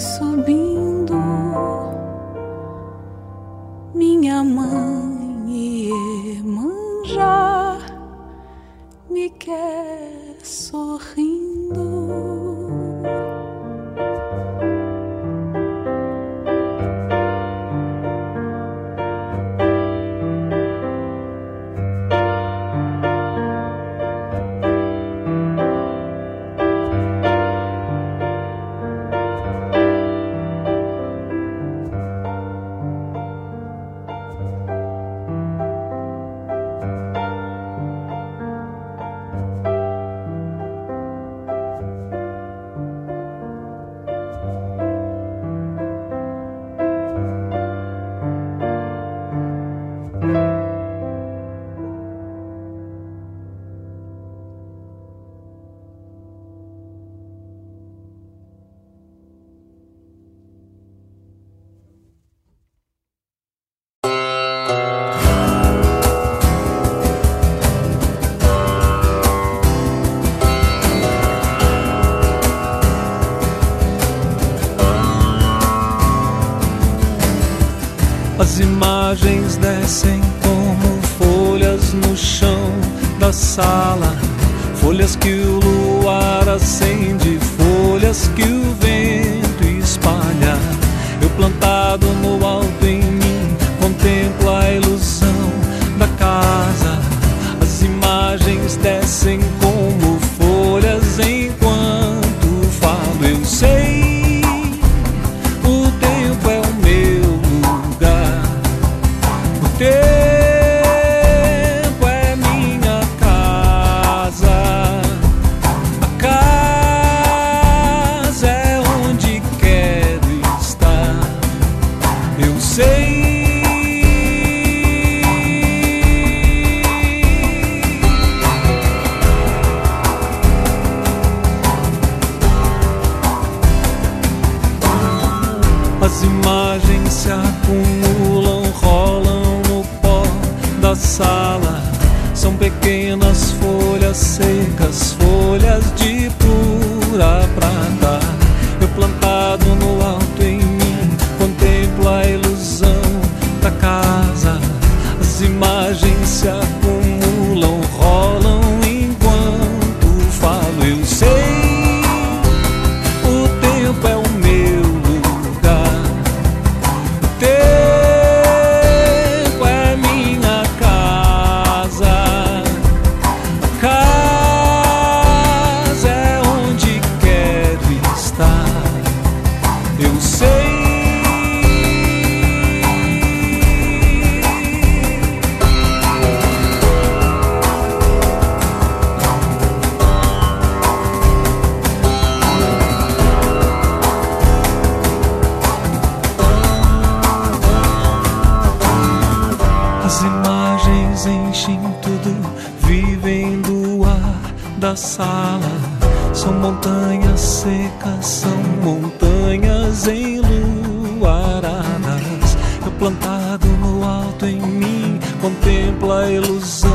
[SPEAKER 29] A
[SPEAKER 30] ilusão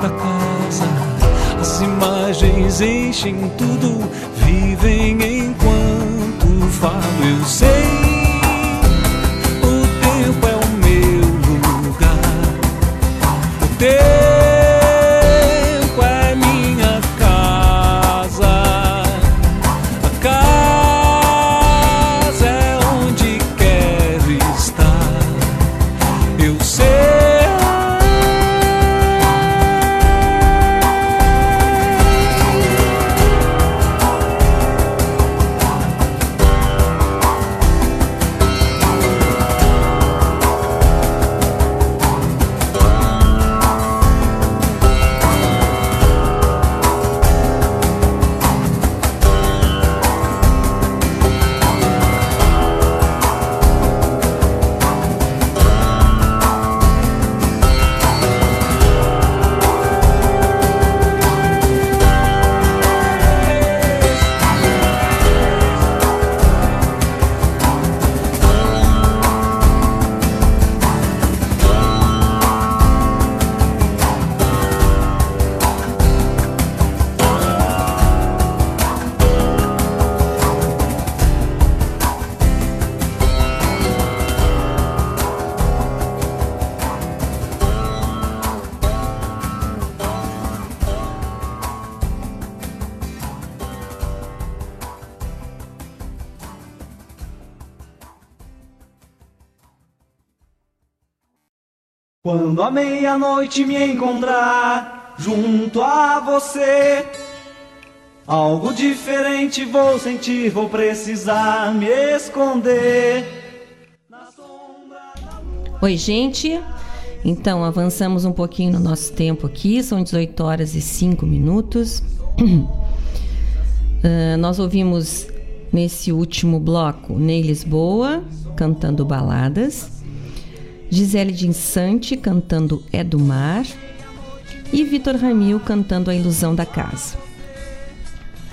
[SPEAKER 30] da casa. As imagens enchem tudo, vivem enquanto falo. Eu sei.
[SPEAKER 1] Meia-noite me encontrar junto a você, algo diferente vou sentir, vou precisar me esconder.
[SPEAKER 2] Oi, gente. Então, avançamos um pouquinho no nosso tempo aqui, são 18 horas e 5 minutos. Uh, nós ouvimos nesse último bloco Ney Lisboa cantando baladas, Gisele de Insante cantando É do Mar e Vitor Ramil cantando A Ilusão da Casa.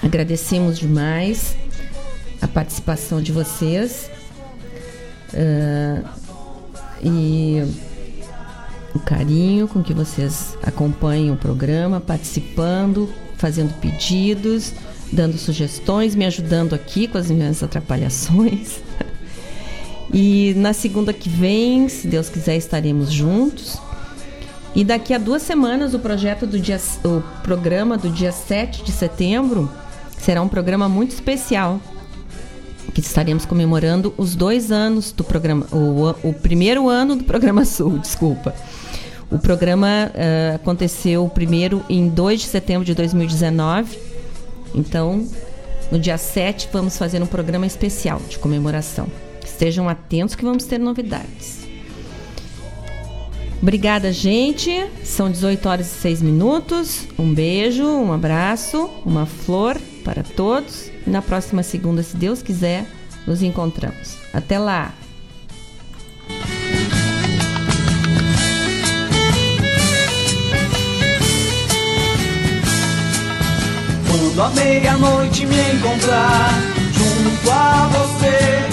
[SPEAKER 2] Agradecemos demais a participação de vocês uh, e o carinho com que vocês acompanham o programa, participando, fazendo pedidos, dando sugestões, me ajudando aqui com as minhas atrapalhações. E na segunda que vem, se Deus quiser, estaremos juntos. E daqui a duas semanas o projeto do dia, o programa do dia 7 de setembro será um programa muito especial. Que estaremos comemorando os dois anos do programa, o, o primeiro ano do programa Sul, desculpa. O programa uh, aconteceu primeiro em 2 de setembro de 2019. Então, no dia 7, vamos fazer um programa especial de comemoração. Estejam atentos que vamos ter novidades. Obrigada, gente. São 18 horas e 6 minutos. Um beijo, um abraço, uma flor para todos. E na próxima segunda, se Deus quiser, nos encontramos. Até lá!
[SPEAKER 1] Quando a meia-noite me encontrar junto a você,